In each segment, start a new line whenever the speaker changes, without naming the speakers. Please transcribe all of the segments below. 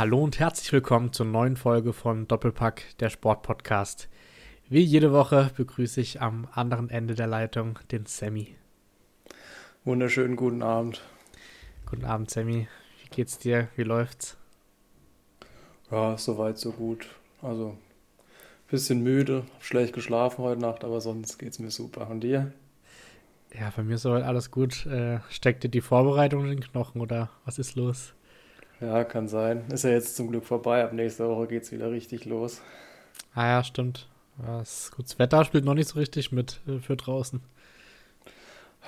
Hallo und herzlich willkommen zur neuen Folge von Doppelpack, der Sportpodcast. Wie jede Woche begrüße ich am anderen Ende der Leitung den Sammy.
Wunderschönen guten Abend.
Guten Abend, Sammy. Wie geht's dir? Wie läuft's?
Ja, soweit, so gut. Also, bisschen müde, hab schlecht geschlafen heute Nacht, aber sonst geht's mir super. Und dir?
Ja, bei mir ist soweit alles gut. Äh, steckt dir die Vorbereitung in den Knochen oder was ist los?
Ja, kann sein. Ist ja jetzt zum Glück vorbei. Ab nächster Woche geht's wieder richtig los.
Ah ja, stimmt. Das, gut, das Wetter spielt noch nicht so richtig mit äh, für draußen.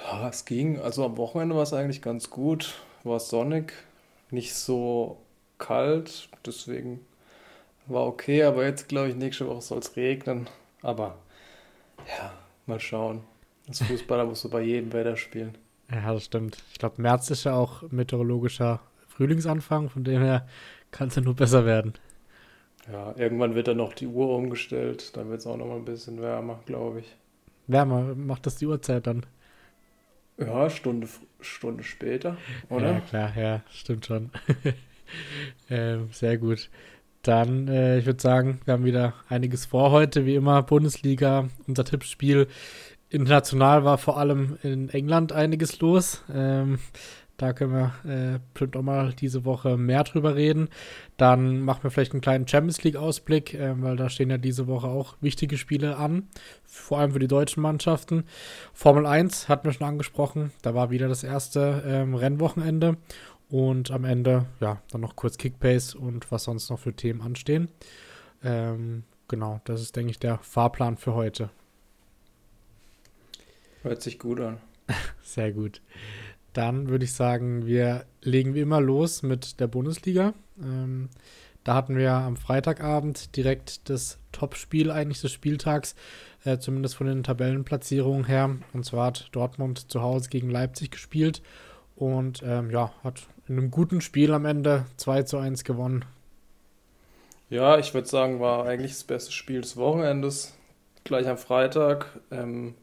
Ja, es ging. Also am Wochenende war es eigentlich ganz gut. War sonnig, nicht so kalt, deswegen war okay. Aber jetzt glaube ich, nächste Woche soll es regnen. Aber ja, mal schauen. Das Fußballer muss so bei jedem Wetter spielen.
Ja, das stimmt. Ich glaube, März ist ja auch meteorologischer Frühlingsanfang, von dem her kann es ja nur besser werden.
Ja, irgendwann wird dann noch die Uhr umgestellt, dann wird es auch noch mal ein bisschen wärmer, glaube ich.
Wärmer, macht das die Uhrzeit dann?
Ja, Stunde, Stunde später, oder?
Ja, klar, ja, stimmt schon. ähm, sehr gut. Dann, äh, ich würde sagen, wir haben wieder einiges vor heute, wie immer. Bundesliga, unser Tippspiel. International war vor allem in England einiges los. Ähm, da können wir äh, bestimmt auch mal diese Woche mehr drüber reden. Dann machen wir vielleicht einen kleinen Champions League-Ausblick, äh, weil da stehen ja diese Woche auch wichtige Spiele an, vor allem für die deutschen Mannschaften. Formel 1 hatten wir schon angesprochen, da war wieder das erste ähm, Rennwochenende. Und am Ende, ja, dann noch kurz Kickpace und was sonst noch für Themen anstehen. Ähm, genau, das ist, denke ich, der Fahrplan für heute.
Hört sich gut an.
Sehr gut. Dann würde ich sagen, wir legen wie immer los mit der Bundesliga. Ähm, da hatten wir am Freitagabend direkt das Topspiel eigentlich des Spieltags, äh, zumindest von den Tabellenplatzierungen her. Und zwar hat Dortmund zu Hause gegen Leipzig gespielt und ähm, ja, hat in einem guten Spiel am Ende 2 zu 1 gewonnen.
Ja, ich würde sagen, war eigentlich das beste Spiel des Wochenendes. Gleich am Freitag. Ähm,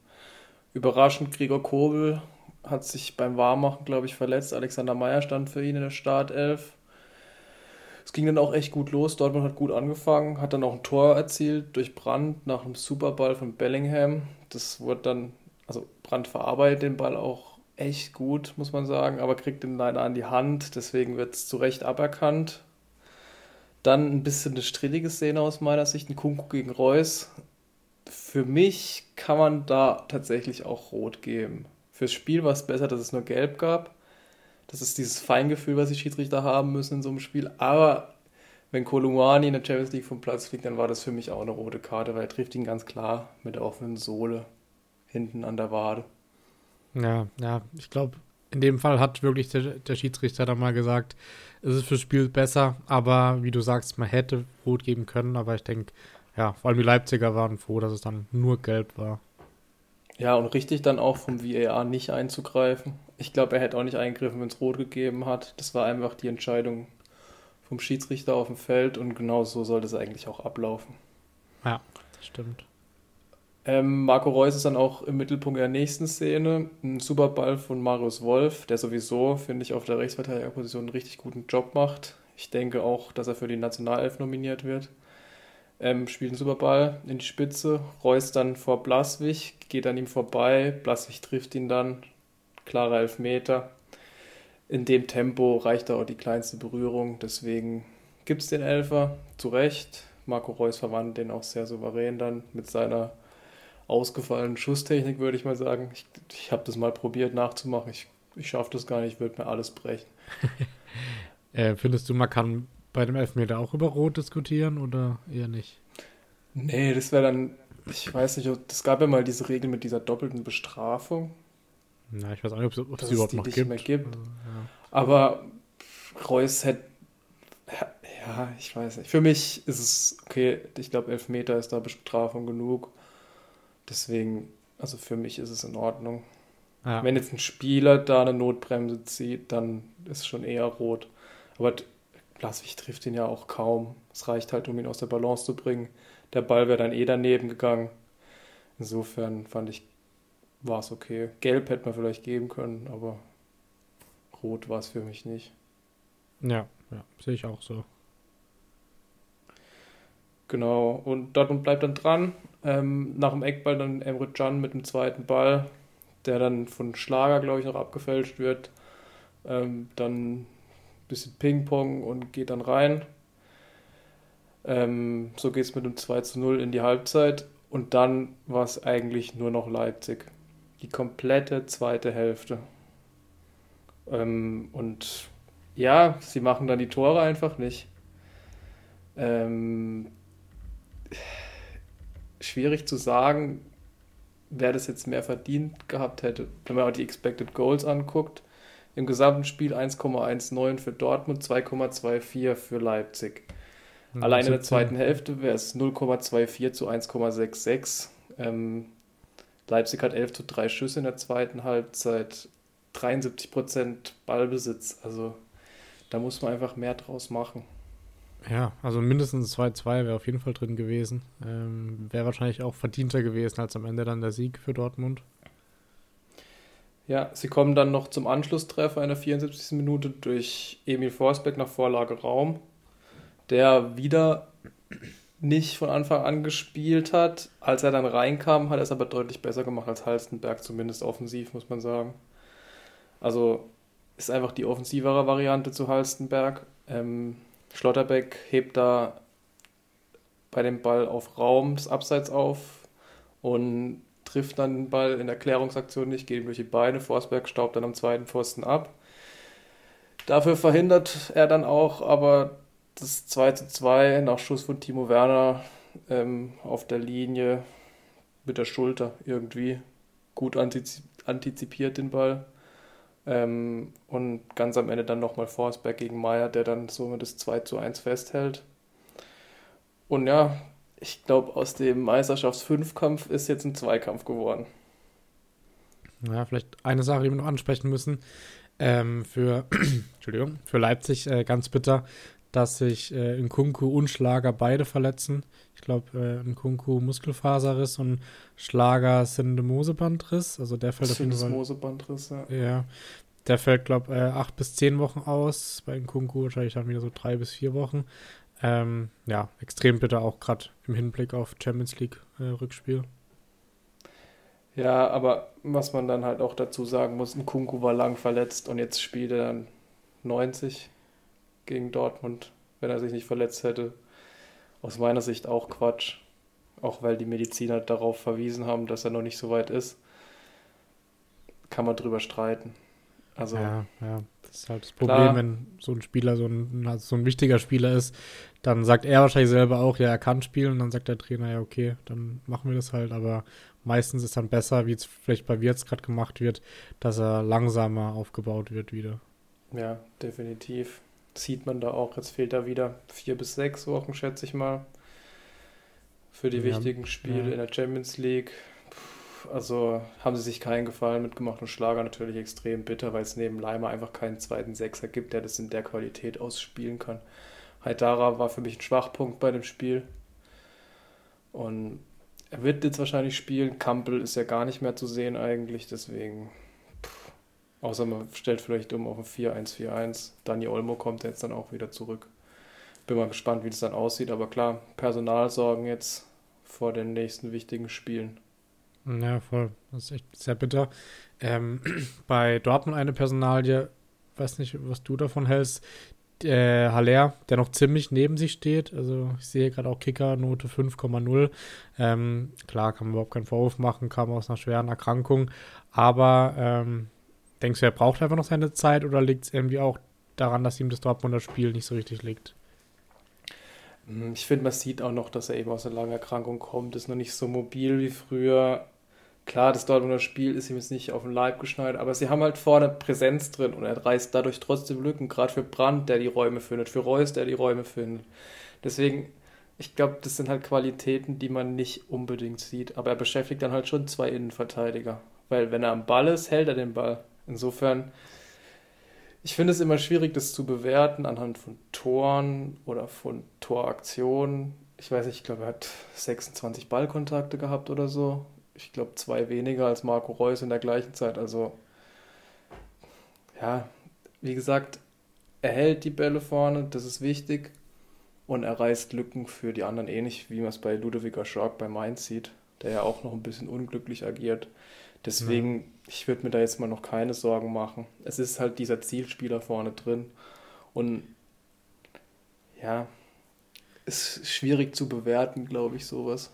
überraschend Gregor Kobel hat sich beim Warmmachen, glaube ich, verletzt. Alexander Meyer stand für ihn in der Startelf. Es ging dann auch echt gut los. Dortmund hat gut angefangen, hat dann auch ein Tor erzielt durch Brandt nach einem Superball von Bellingham. Das wurde dann, also Brandt verarbeitet den Ball auch echt gut, muss man sagen, aber kriegt ihn leider an die Hand. Deswegen wird es zu Recht aberkannt. Dann ein bisschen eine strittige Szene aus meiner Sicht, ein Kunku gegen Reus. Für mich kann man da tatsächlich auch rot geben. Fürs Spiel war es besser, dass es nur gelb gab. Das ist dieses Feingefühl, was die Schiedsrichter haben müssen in so einem Spiel. Aber wenn Kolumani in der Champions League vom Platz fliegt, dann war das für mich auch eine rote Karte, weil er trifft ihn ganz klar mit der offenen Sohle hinten an der Wade.
Ja, ja, ich glaube, in dem Fall hat wirklich der, der Schiedsrichter dann mal gesagt, es ist fürs Spiel besser, aber wie du sagst, man hätte rot geben können, aber ich denke, ja, vor allem die Leipziger waren froh, dass es dann nur gelb war.
Ja, und richtig dann auch vom VAR nicht einzugreifen. Ich glaube, er hätte auch nicht eingegriffen, wenn es rot gegeben hat. Das war einfach die Entscheidung vom Schiedsrichter auf dem Feld und genau so sollte es eigentlich auch ablaufen.
Ja, das stimmt.
Ähm, Marco Reus ist dann auch im Mittelpunkt der nächsten Szene. Ein Superball von Marius Wolf, der sowieso, finde ich, auf der Rechtsverteidigerposition einen richtig guten Job macht. Ich denke auch, dass er für die Nationalelf nominiert wird ähm, spielt einen Superball in die Spitze, Reus dann vor Blaswig, geht an ihm vorbei, Blaswig trifft ihn dann, klarer Elfmeter. In dem Tempo reicht auch die kleinste Berührung, deswegen gibt es den Elfer, zu Recht. Marco Reus verwandelt den auch sehr souverän dann mit seiner ausgefallenen Schusstechnik, würde ich mal sagen. Ich, ich habe das mal probiert nachzumachen. Ich, ich schaffe das gar nicht, ich würde mir alles brechen.
äh, findest du, man kann bei dem Elfmeter auch über Rot diskutieren oder eher nicht?
Nee, das wäre dann, ich weiß nicht, es gab ja mal diese Regel mit dieser doppelten Bestrafung.
Na, ich weiß auch nicht, ob es sie überhaupt noch
nicht
gibt.
Mehr gibt. Also, ja. Aber Reus hätte, ja, ich weiß nicht. Für mich ist es okay, ich glaube, Elfmeter ist da Bestrafung genug. Deswegen, also für mich ist es in Ordnung. Ja. Wenn jetzt ein Spieler da eine Notbremse zieht, dann ist es schon eher rot. Aber Blaswig trifft ihn ja auch kaum. Es reicht halt, um ihn aus der Balance zu bringen. Der Ball wäre dann eh daneben gegangen. Insofern fand ich, war es okay. Gelb hätte man vielleicht geben können, aber rot war es für mich nicht.
Ja, ja, sehe ich auch so.
Genau, und Dortmund bleibt dann dran. Ähm, nach dem Eckball dann Emre Can mit dem zweiten Ball, der dann von Schlager, glaube ich, noch abgefälscht wird. Ähm, dann bisschen Ping-Pong und geht dann rein. Ähm, so geht es mit dem 2 zu 0 in die Halbzeit. Und dann war es eigentlich nur noch Leipzig. Die komplette zweite Hälfte. Ähm, und ja, sie machen dann die Tore einfach nicht. Ähm, schwierig zu sagen, wer das jetzt mehr verdient gehabt hätte. Wenn man auch die Expected Goals anguckt, im gesamten Spiel 1,19 für Dortmund, 2,24 für Leipzig. Mhm, Allein in der zweiten Hälfte wäre es 0,24 zu 1,66. Ähm, Leipzig hat 11 zu 3 Schüsse in der zweiten Halbzeit, 73 Prozent Ballbesitz. Also da muss man einfach mehr draus machen.
Ja, also mindestens 2-2 wäre auf jeden Fall drin gewesen. Ähm, wäre wahrscheinlich auch verdienter gewesen als am Ende dann der Sieg für Dortmund.
Ja, sie kommen dann noch zum Anschlusstreffer in der 74. Minute durch Emil Forsbeck nach Vorlage Raum, der wieder nicht von Anfang an gespielt hat. Als er dann reinkam, hat er es aber deutlich besser gemacht als Halstenberg, zumindest offensiv, muss man sagen. Also ist einfach die offensivere Variante zu Halstenberg. Ähm, Schlotterbeck hebt da bei dem Ball auf Raum das Abseits auf und trifft dann den Ball in der Klärungsaktion nicht, geht ihm durch die Beine. Forsberg staubt dann am zweiten Pfosten ab. Dafür verhindert er dann auch aber das 2 zu 2 nach Schuss von Timo Werner ähm, auf der Linie mit der Schulter irgendwie gut antizipiert den Ball. Ähm, und ganz am Ende dann nochmal Forsberg gegen Meier, der dann somit das 2 zu 1 festhält. Und ja, ich glaube, aus dem Meisterschaftsfünfkampf ist jetzt ein Zweikampf geworden.
Ja, vielleicht eine Sache, die wir noch ansprechen müssen. Ähm, für, Entschuldigung, für Leipzig äh, ganz bitter, dass sich äh, Nkunku und Schlager beide verletzen. Ich glaube, äh, Nkunku Muskelfaserriss und Schlager Syndemosebandriss. Also der fällt auf jeden Fall. Syndemosebandriss, ja. Ja. Der fällt, glaube ich, äh, acht bis zehn Wochen aus. Bei Nkunku wahrscheinlich dann wieder so drei bis vier Wochen. Ähm, ja, extrem bitter auch gerade im Hinblick auf Champions League äh, Rückspiel.
Ja, aber was man dann halt auch dazu sagen muss, Nkunku war lang verletzt und jetzt spielt er dann 90 gegen Dortmund, wenn er sich nicht verletzt hätte. Aus meiner Sicht auch Quatsch. Auch weil die Mediziner darauf verwiesen haben, dass er noch nicht so weit ist. Kann man drüber streiten. Also,
ja, ja, das ist halt das Problem, klar. wenn so ein Spieler so ein, so ein wichtiger Spieler ist, dann sagt er wahrscheinlich selber auch, ja, er kann spielen und dann sagt der Trainer, ja, okay, dann machen wir das halt, aber meistens ist dann besser, wie es vielleicht bei Wirtz gerade gemacht wird, dass er langsamer aufgebaut wird wieder.
Ja, definitiv sieht man da auch. Jetzt fehlt da wieder vier bis sechs Wochen, schätze ich mal, für die ja, wichtigen Spiele ja. in der Champions League. Also haben sie sich keinen Gefallen mitgemacht und Schlager natürlich extrem bitter, weil es neben Leimer einfach keinen zweiten Sechser gibt, der das in der Qualität ausspielen kann. Haidara war für mich ein Schwachpunkt bei dem Spiel. Und er wird jetzt wahrscheinlich spielen. Kampel ist ja gar nicht mehr zu sehen eigentlich, deswegen Außer man stellt vielleicht um auf ein 4-1-4-1. Dani Olmo kommt jetzt dann auch wieder zurück. Bin mal gespannt, wie das dann aussieht. Aber klar, Personalsorgen jetzt vor den nächsten wichtigen Spielen.
Ja, voll. Das ist echt sehr bitter. Ähm, bei Dortmund eine Personalie, weiß nicht, was du davon hältst. Äh, Haller, der noch ziemlich neben sich steht. Also ich sehe gerade auch Kicker, Note 5,0. Ähm, klar, kann man überhaupt keinen Vorwurf machen, kam aus einer schweren Erkrankung. Aber ähm, Denkst du, er braucht einfach noch seine Zeit oder liegt es irgendwie auch daran, dass ihm das Dortmunder Spiel nicht so richtig liegt?
Hm, ich finde, man sieht auch noch, dass er eben aus einer langen Erkrankung kommt, ist noch nicht so mobil wie früher. Klar, das Dortmunder Spiel ist ihm jetzt nicht auf den Leib geschneidert, aber sie haben halt vorne Präsenz drin und er reißt dadurch trotzdem Lücken, gerade für Brandt, der die Räume findet, für Reus, der die Räume findet. Deswegen, ich glaube, das sind halt Qualitäten, die man nicht unbedingt sieht, aber er beschäftigt dann halt schon zwei Innenverteidiger, weil wenn er am Ball ist, hält er den Ball. Insofern, ich finde es immer schwierig, das zu bewerten anhand von Toren oder von Toraktionen. Ich weiß nicht, ich glaube, er hat 26 Ballkontakte gehabt oder so. Ich glaube, zwei weniger als Marco Reus in der gleichen Zeit. Also, ja, wie gesagt, er hält die Bälle vorne, das ist wichtig. und er reißt Lücken für die anderen, ähnlich wie man es bei Ludovica Schork bei Mainz sieht, der ja auch noch ein bisschen unglücklich agiert. Deswegen, ja. ich würde mir da jetzt mal noch keine Sorgen machen. Es ist halt dieser Zielspieler vorne drin und ja, ist schwierig zu bewerten, glaube ich, sowas.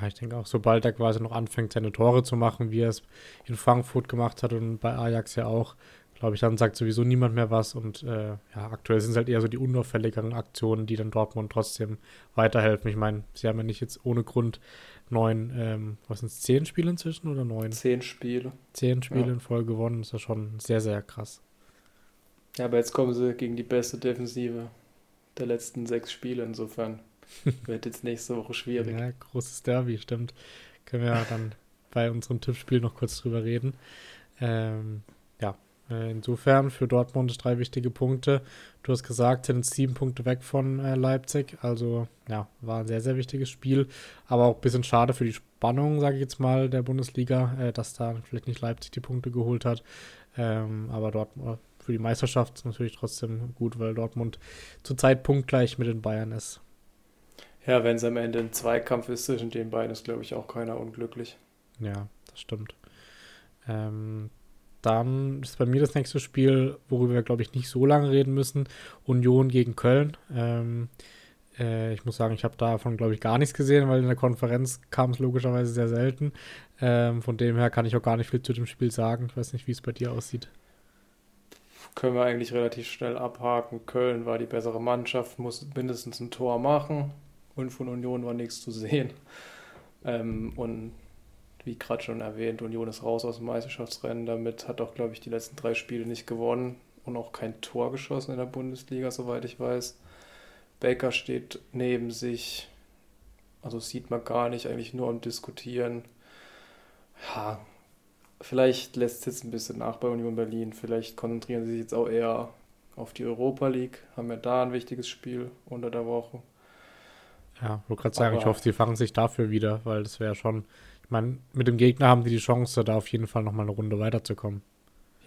Ja, ich denke auch, sobald er quasi noch anfängt, seine Tore zu machen, wie er es in Frankfurt gemacht hat und bei Ajax ja auch, glaube ich, dann sagt sowieso niemand mehr was. Und äh, ja, aktuell sind es halt eher so die unauffälligeren Aktionen, die dann Dortmund trotzdem weiterhelfen. Ich meine, sie haben ja nicht jetzt ohne Grund neun, ähm, was sind es, zehn Spiele inzwischen oder neun?
Zehn Spiele.
Zehn Spiele ja. in Folge gewonnen, ist ja schon sehr, sehr krass.
Ja, aber jetzt kommen sie gegen die beste Defensive der letzten sechs Spiele, insofern wird jetzt nächste Woche schwierig.
Ja, großes Derby, stimmt. Können wir ja dann bei unserem Tippspiel noch kurz drüber reden. Ähm, ja, äh, insofern für Dortmund drei wichtige Punkte. Du hast gesagt, sind sieben Punkte weg von äh, Leipzig. Also ja, war ein sehr, sehr wichtiges Spiel. Aber auch ein bisschen schade für die Spannung, sage ich jetzt mal, der Bundesliga, äh, dass da vielleicht nicht Leipzig die Punkte geholt hat. Ähm, aber dort äh, für die Meisterschaft ist natürlich trotzdem gut, weil Dortmund zurzeit punktgleich mit den Bayern ist.
Ja, wenn es am Ende ein Zweikampf ist zwischen den beiden, ist, glaube ich, auch keiner unglücklich.
Ja, das stimmt. Ähm, dann ist bei mir das nächste Spiel, worüber wir, glaube ich, nicht so lange reden müssen. Union gegen Köln. Ähm, äh, ich muss sagen, ich habe davon, glaube ich, gar nichts gesehen, weil in der Konferenz kam es logischerweise sehr selten. Ähm, von dem her kann ich auch gar nicht viel zu dem Spiel sagen. Ich weiß nicht, wie es bei dir aussieht.
Können wir eigentlich relativ schnell abhaken. Köln war die bessere Mannschaft, muss mindestens ein Tor machen und von Union war nichts zu sehen. Ähm, und wie gerade schon erwähnt, Union ist raus aus dem Meisterschaftsrennen. Damit hat auch, glaube ich, die letzten drei Spiele nicht gewonnen und auch kein Tor geschossen in der Bundesliga, soweit ich weiß. Baker steht neben sich. Also sieht man gar nicht, eigentlich nur am Diskutieren. Ja, vielleicht lässt es jetzt ein bisschen nach bei Union Berlin. Vielleicht konzentrieren sie sich jetzt auch eher auf die Europa League. Haben ja da ein wichtiges Spiel unter der Woche.
Ja, ich wollte gerade sagen, Aber ich hoffe, sie fangen sich dafür wieder, weil das wäre schon, ich meine, mit dem Gegner haben die die Chance, da auf jeden Fall nochmal eine Runde weiterzukommen.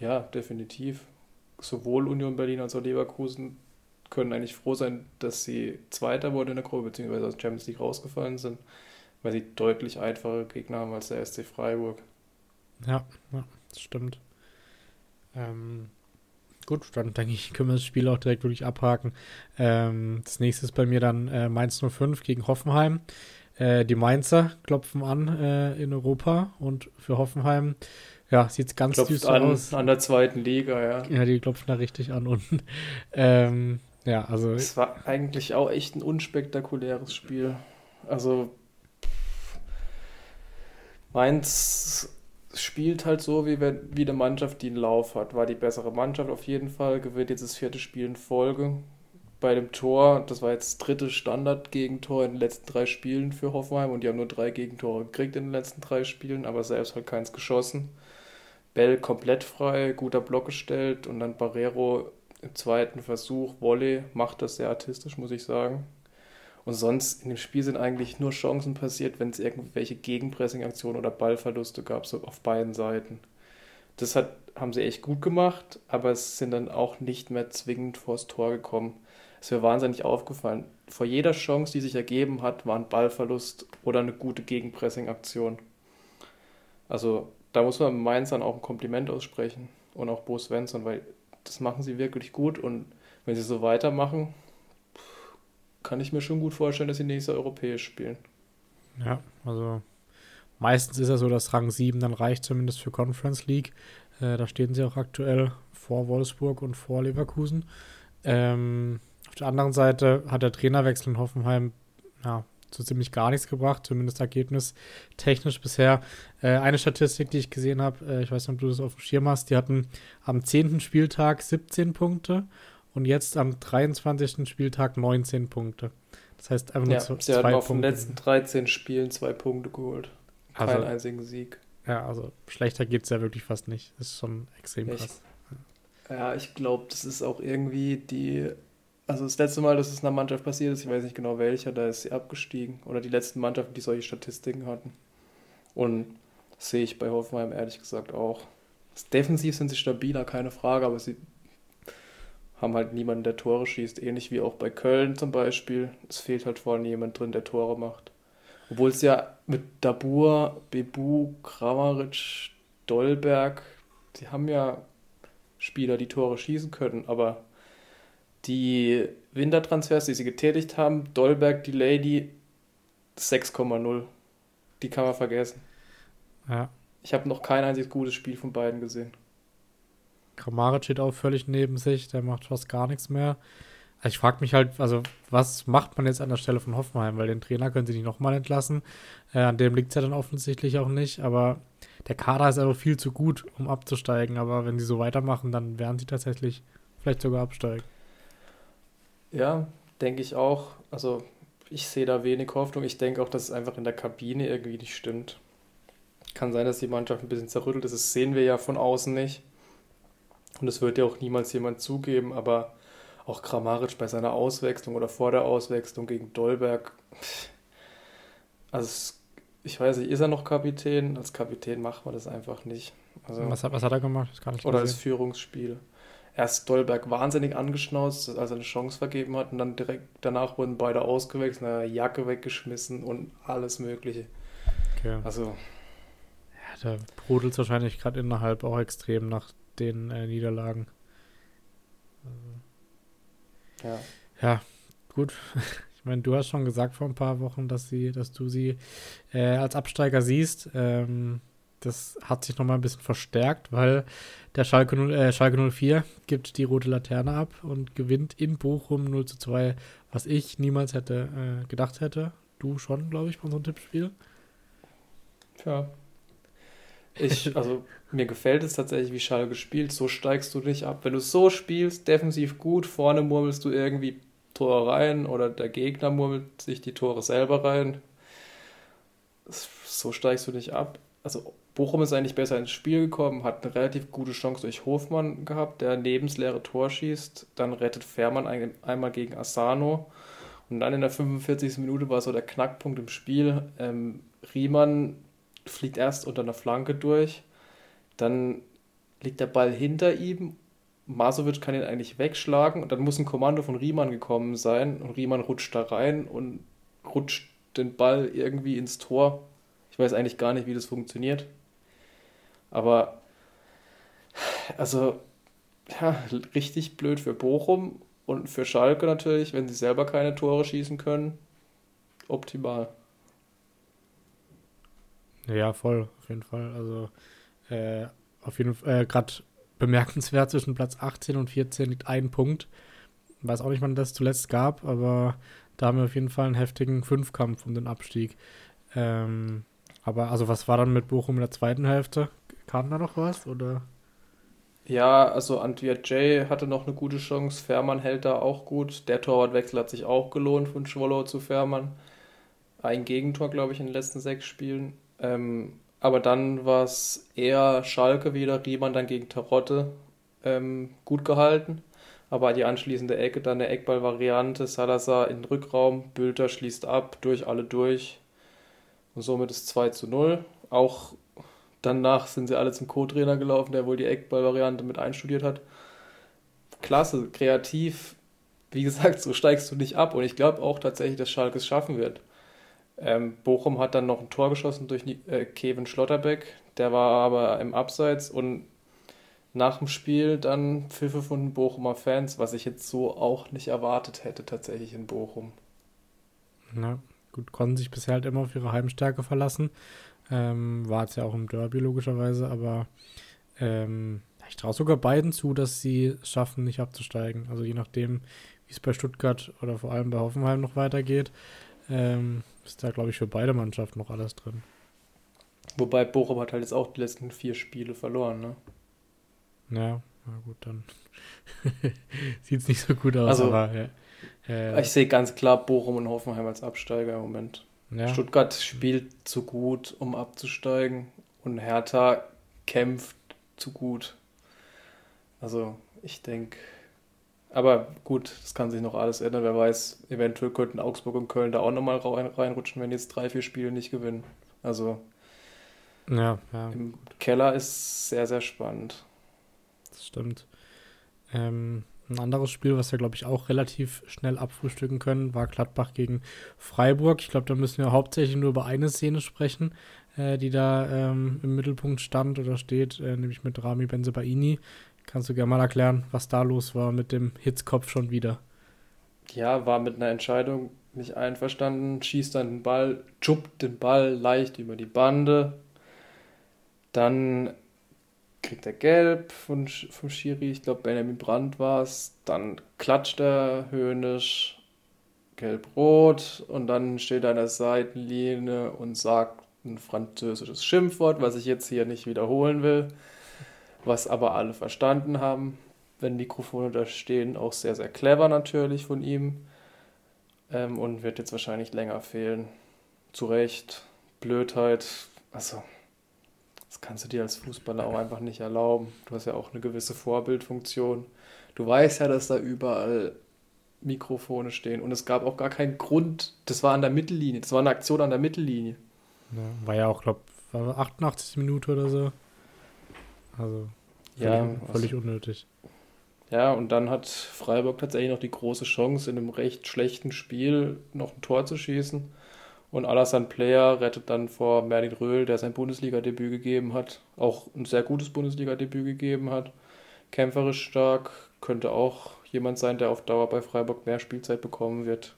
Ja, definitiv. Sowohl Union Berlin als auch Leverkusen können eigentlich froh sein, dass sie Zweiter wurden in der Gruppe, beziehungsweise aus Champions League rausgefallen sind, weil sie deutlich einfache Gegner haben als der SC Freiburg.
Ja, ja das stimmt. Ähm, Gut, dann denke ich, können wir das Spiel auch direkt wirklich abhaken. Ähm, das nächste ist bei mir dann äh, Mainz 05 gegen Hoffenheim. Äh, die Mainzer klopfen an äh, in Europa und für Hoffenheim, ja, sieht es ganz
Klopft düster an, aus. An der zweiten Liga, ja.
Ja, die klopfen da richtig an unten. ähm, ja, also.
Es war eigentlich auch echt ein unspektakuläres Spiel. Also. Mainz spielt halt so, wie, wenn, wie eine Mannschaft, die einen Lauf hat. War die bessere Mannschaft auf jeden Fall, gewinnt jetzt das vierte Spiel in Folge. Bei dem Tor, das war jetzt das dritte Standard-Gegentor in den letzten drei Spielen für Hoffenheim und die haben nur drei Gegentore gekriegt in den letzten drei Spielen, aber selbst halt keins geschossen. Bell komplett frei, guter Block gestellt und dann Barrero im zweiten Versuch, Volley, macht das sehr artistisch, muss ich sagen. Und sonst in dem Spiel sind eigentlich nur Chancen passiert, wenn es irgendwelche Gegenpressing-Aktionen oder Ballverluste gab, so auf beiden Seiten. Das hat, haben sie echt gut gemacht, aber es sind dann auch nicht mehr zwingend vors Tor gekommen. Es wäre wahnsinnig aufgefallen. Vor jeder Chance, die sich ergeben hat, war ein Ballverlust oder eine gute Gegenpressing-Aktion. Also da muss man Mainz dann auch ein Kompliment aussprechen und auch Bo Svensson, weil das machen sie wirklich gut und wenn sie so weitermachen, kann ich mir schon gut vorstellen, dass sie nächstes europäisch spielen.
Ja, also meistens ist ja so, dass Rang 7 dann reicht, zumindest für Conference League. Äh, da stehen sie auch aktuell vor Wolfsburg und vor Leverkusen. Ähm, auf der anderen Seite hat der Trainerwechsel in Hoffenheim ja, so ziemlich gar nichts gebracht, zumindest ergebnistechnisch bisher. Äh, eine Statistik, die ich gesehen habe, äh, ich weiß nicht, ob du das auf dem Schirm hast, die hatten am 10. Spieltag 17 Punkte und jetzt am 23. Spieltag 19 Punkte. Das heißt einfach nur ja,
zwei sie haben auf den letzten 13 Spielen zwei Punkte geholt. Keinen also, einzigen Sieg.
Ja, also schlechter geht es ja wirklich fast nicht. Das ist schon extrem
ich,
krass.
Ja, ich glaube, das ist auch irgendwie die. Also das letzte Mal, dass es einer Mannschaft passiert ist, ich weiß nicht genau welcher, da ist sie abgestiegen. Oder die letzten Mannschaften, die solche Statistiken hatten. Und das sehe ich bei Hoffenheim ehrlich gesagt auch. Defensiv sind sie stabiler, keine Frage, aber sie haben halt niemanden, der Tore schießt. Ähnlich wie auch bei Köln zum Beispiel. Es fehlt halt vorne jemand drin, der Tore macht. Obwohl es ja mit Dabur, Bebu, Kramaric, Dolberg, die haben ja Spieler, die Tore schießen können, aber die Wintertransfers, die sie getätigt haben, Dolberg, die Lady, 6,0. Die kann man vergessen.
Ja.
Ich habe noch kein einziges gutes Spiel von beiden gesehen.
Kramaric steht auch völlig neben sich, der macht fast gar nichts mehr. Also ich frage mich halt, also was macht man jetzt an der Stelle von Hoffenheim? Weil den Trainer können sie nicht nochmal entlassen. Äh, an dem liegt es ja dann offensichtlich auch nicht. Aber der Kader ist einfach viel zu gut, um abzusteigen. Aber wenn sie so weitermachen, dann werden sie tatsächlich vielleicht sogar absteigen.
Ja, denke ich auch. Also ich sehe da wenig Hoffnung. Ich denke auch, dass es einfach in der Kabine irgendwie nicht stimmt. Kann sein, dass die Mannschaft ein bisschen zerrüttelt ist. Das sehen wir ja von außen nicht. Und das wird ja auch niemals jemand zugeben, aber auch Kramaric bei seiner Auswechslung oder vor der Auswechslung gegen Dolberg. Also, ich weiß nicht, ist er noch Kapitän? Als Kapitän macht man das einfach nicht. Also,
was, hat, was hat er gemacht? Das
kann ich oder als Führungsspiel. Erst Dolberg wahnsinnig angeschnauzt, als er eine Chance vergeben hat, und dann direkt danach wurden beide ausgewechselt, eine Jacke weggeschmissen und alles Mögliche.
Okay. Also. Ja, da brodelt es wahrscheinlich gerade innerhalb auch extrem nach den äh, Niederlagen. Also, ja. Ja, gut. Ich meine, du hast schon gesagt vor ein paar Wochen, dass sie, dass du sie äh, als Absteiger siehst. Ähm, das hat sich nochmal ein bisschen verstärkt, weil der Schalke, 0, äh, Schalke 04 gibt die rote Laterne ab und gewinnt in Bochum 0 zu 2, was ich niemals hätte äh, gedacht hätte. Du schon, glaube ich, bei unserem Tippspiel.
Tja, ich, also mir gefällt es tatsächlich, wie Schalke spielt. So steigst du nicht ab. Wenn du so spielst, defensiv gut, vorne murmelst du irgendwie Tore rein oder der Gegner murmelt sich die Tore selber rein. So steigst du nicht ab. Also Bochum ist eigentlich besser ins Spiel gekommen, hat eine relativ gute Chance durch Hofmann gehabt, der neben das leere Tor schießt. Dann rettet Fährmann ein, einmal gegen Asano. Und dann in der 45. Minute war so der Knackpunkt im Spiel. Ähm, Riemann fliegt erst unter einer Flanke durch, dann liegt der Ball hinter ihm. Masovic kann ihn eigentlich wegschlagen und dann muss ein Kommando von Riemann gekommen sein und Riemann rutscht da rein und rutscht den Ball irgendwie ins Tor. Ich weiß eigentlich gar nicht, wie das funktioniert. Aber, also, ja, richtig blöd für Bochum und für Schalke natürlich, wenn sie selber keine Tore schießen können. Optimal.
Ja, voll, auf jeden Fall. Also äh, auf jeden Fall äh, gerade bemerkenswert zwischen Platz 18 und 14 liegt ein Punkt. Weiß auch nicht, wann das zuletzt gab, aber da haben wir auf jeden Fall einen heftigen Fünfkampf um den Abstieg. Ähm, aber also was war dann mit Bochum in der zweiten Hälfte? Kam da noch was oder?
Ja, also Antwia J hatte noch eine gute Chance. Fährmann hält da auch gut. Der Torwartwechsel hat sich auch gelohnt von Schwollow zu Fährmann. Ein Gegentor, glaube ich, in den letzten sechs Spielen. Ähm, aber dann war es eher Schalke wieder, Riemann dann gegen Tarotte ähm, gut gehalten. Aber die anschließende Ecke, dann der Eckball-Variante, Salazar in den Rückraum, Bülter schließt ab, durch alle durch. Und somit ist 2 zu 0. Auch danach sind sie alle zum Co-Trainer gelaufen, der wohl die Eckball-Variante mit einstudiert hat. Klasse, kreativ. Wie gesagt, so steigst du nicht ab. Und ich glaube auch tatsächlich, dass Schalke es schaffen wird. Ähm, Bochum hat dann noch ein Tor geschossen durch äh, Kevin Schlotterbeck. Der war aber im Abseits und nach dem Spiel dann Pfiffe von Bochumer Fans, was ich jetzt so auch nicht erwartet hätte, tatsächlich in Bochum.
Na, gut, konnten sich bisher halt immer auf ihre Heimstärke verlassen. Ähm, war es ja auch im Derby logischerweise, aber ähm, ich traue sogar beiden zu, dass sie es schaffen, nicht abzusteigen. Also je nachdem, wie es bei Stuttgart oder vor allem bei Hoffenheim noch weitergeht. Ähm, ist da, glaube ich, für beide Mannschaften noch alles drin.
Wobei Bochum hat halt jetzt auch die letzten vier Spiele verloren, ne?
Ja, na gut, dann sieht es nicht so gut aus.
Also,
aber,
ja, äh, ich sehe ganz klar Bochum und Hoffenheim als Absteiger im Moment. Ja. Stuttgart spielt zu gut, um abzusteigen und Hertha kämpft zu gut. Also ich denke, aber gut, das kann sich noch alles ändern. Wer weiß, eventuell könnten Augsburg und Köln da auch nochmal rein, reinrutschen, wenn jetzt drei, vier Spiele nicht gewinnen. Also
ja, ja.
im Keller ist sehr, sehr spannend.
Das stimmt. Ähm, Ein anderes Spiel, was wir, glaube ich, auch relativ schnell abfrühstücken können, war Gladbach gegen Freiburg. Ich glaube, da müssen wir hauptsächlich nur über eine Szene sprechen, äh, die da ähm, im Mittelpunkt stand oder steht, äh, nämlich mit Rami Benzebaini. Kannst du gerne mal erklären, was da los war mit dem Hitzkopf schon wieder?
Ja, war mit einer Entscheidung nicht einverstanden, schießt dann den Ball, chuppt den Ball leicht über die Bande. Dann kriegt er gelb von, vom Schiri, ich glaube Benjamin Brandt war es. Dann klatscht er höhnisch gelb-rot und dann steht er an der Seitenlinie und sagt ein französisches Schimpfwort, was ich jetzt hier nicht wiederholen will, was aber alle verstanden haben, wenn Mikrofone da stehen. Auch sehr, sehr clever natürlich von ihm ähm, und wird jetzt wahrscheinlich länger fehlen. Zu Recht, Blödheit, also das kannst du dir als Fußballer auch einfach nicht erlauben. Du hast ja auch eine gewisse Vorbildfunktion. Du weißt ja, dass da überall Mikrofone stehen und es gab auch gar keinen Grund. Das war an der Mittellinie. Das war eine Aktion an der Mittellinie.
War ja auch, glaube ich, 88 Minuten oder so. Also völlig, ja, völlig also, unnötig.
Ja, und dann hat Freiburg tatsächlich noch die große Chance, in einem recht schlechten Spiel noch ein Tor zu schießen. Und Alassane Player rettet dann vor Merlin Röhl, der sein Bundesliga-Debüt gegeben hat. Auch ein sehr gutes Bundesliga-Debüt gegeben hat. Kämpferisch stark. Könnte auch jemand sein, der auf Dauer bei Freiburg mehr Spielzeit bekommen wird.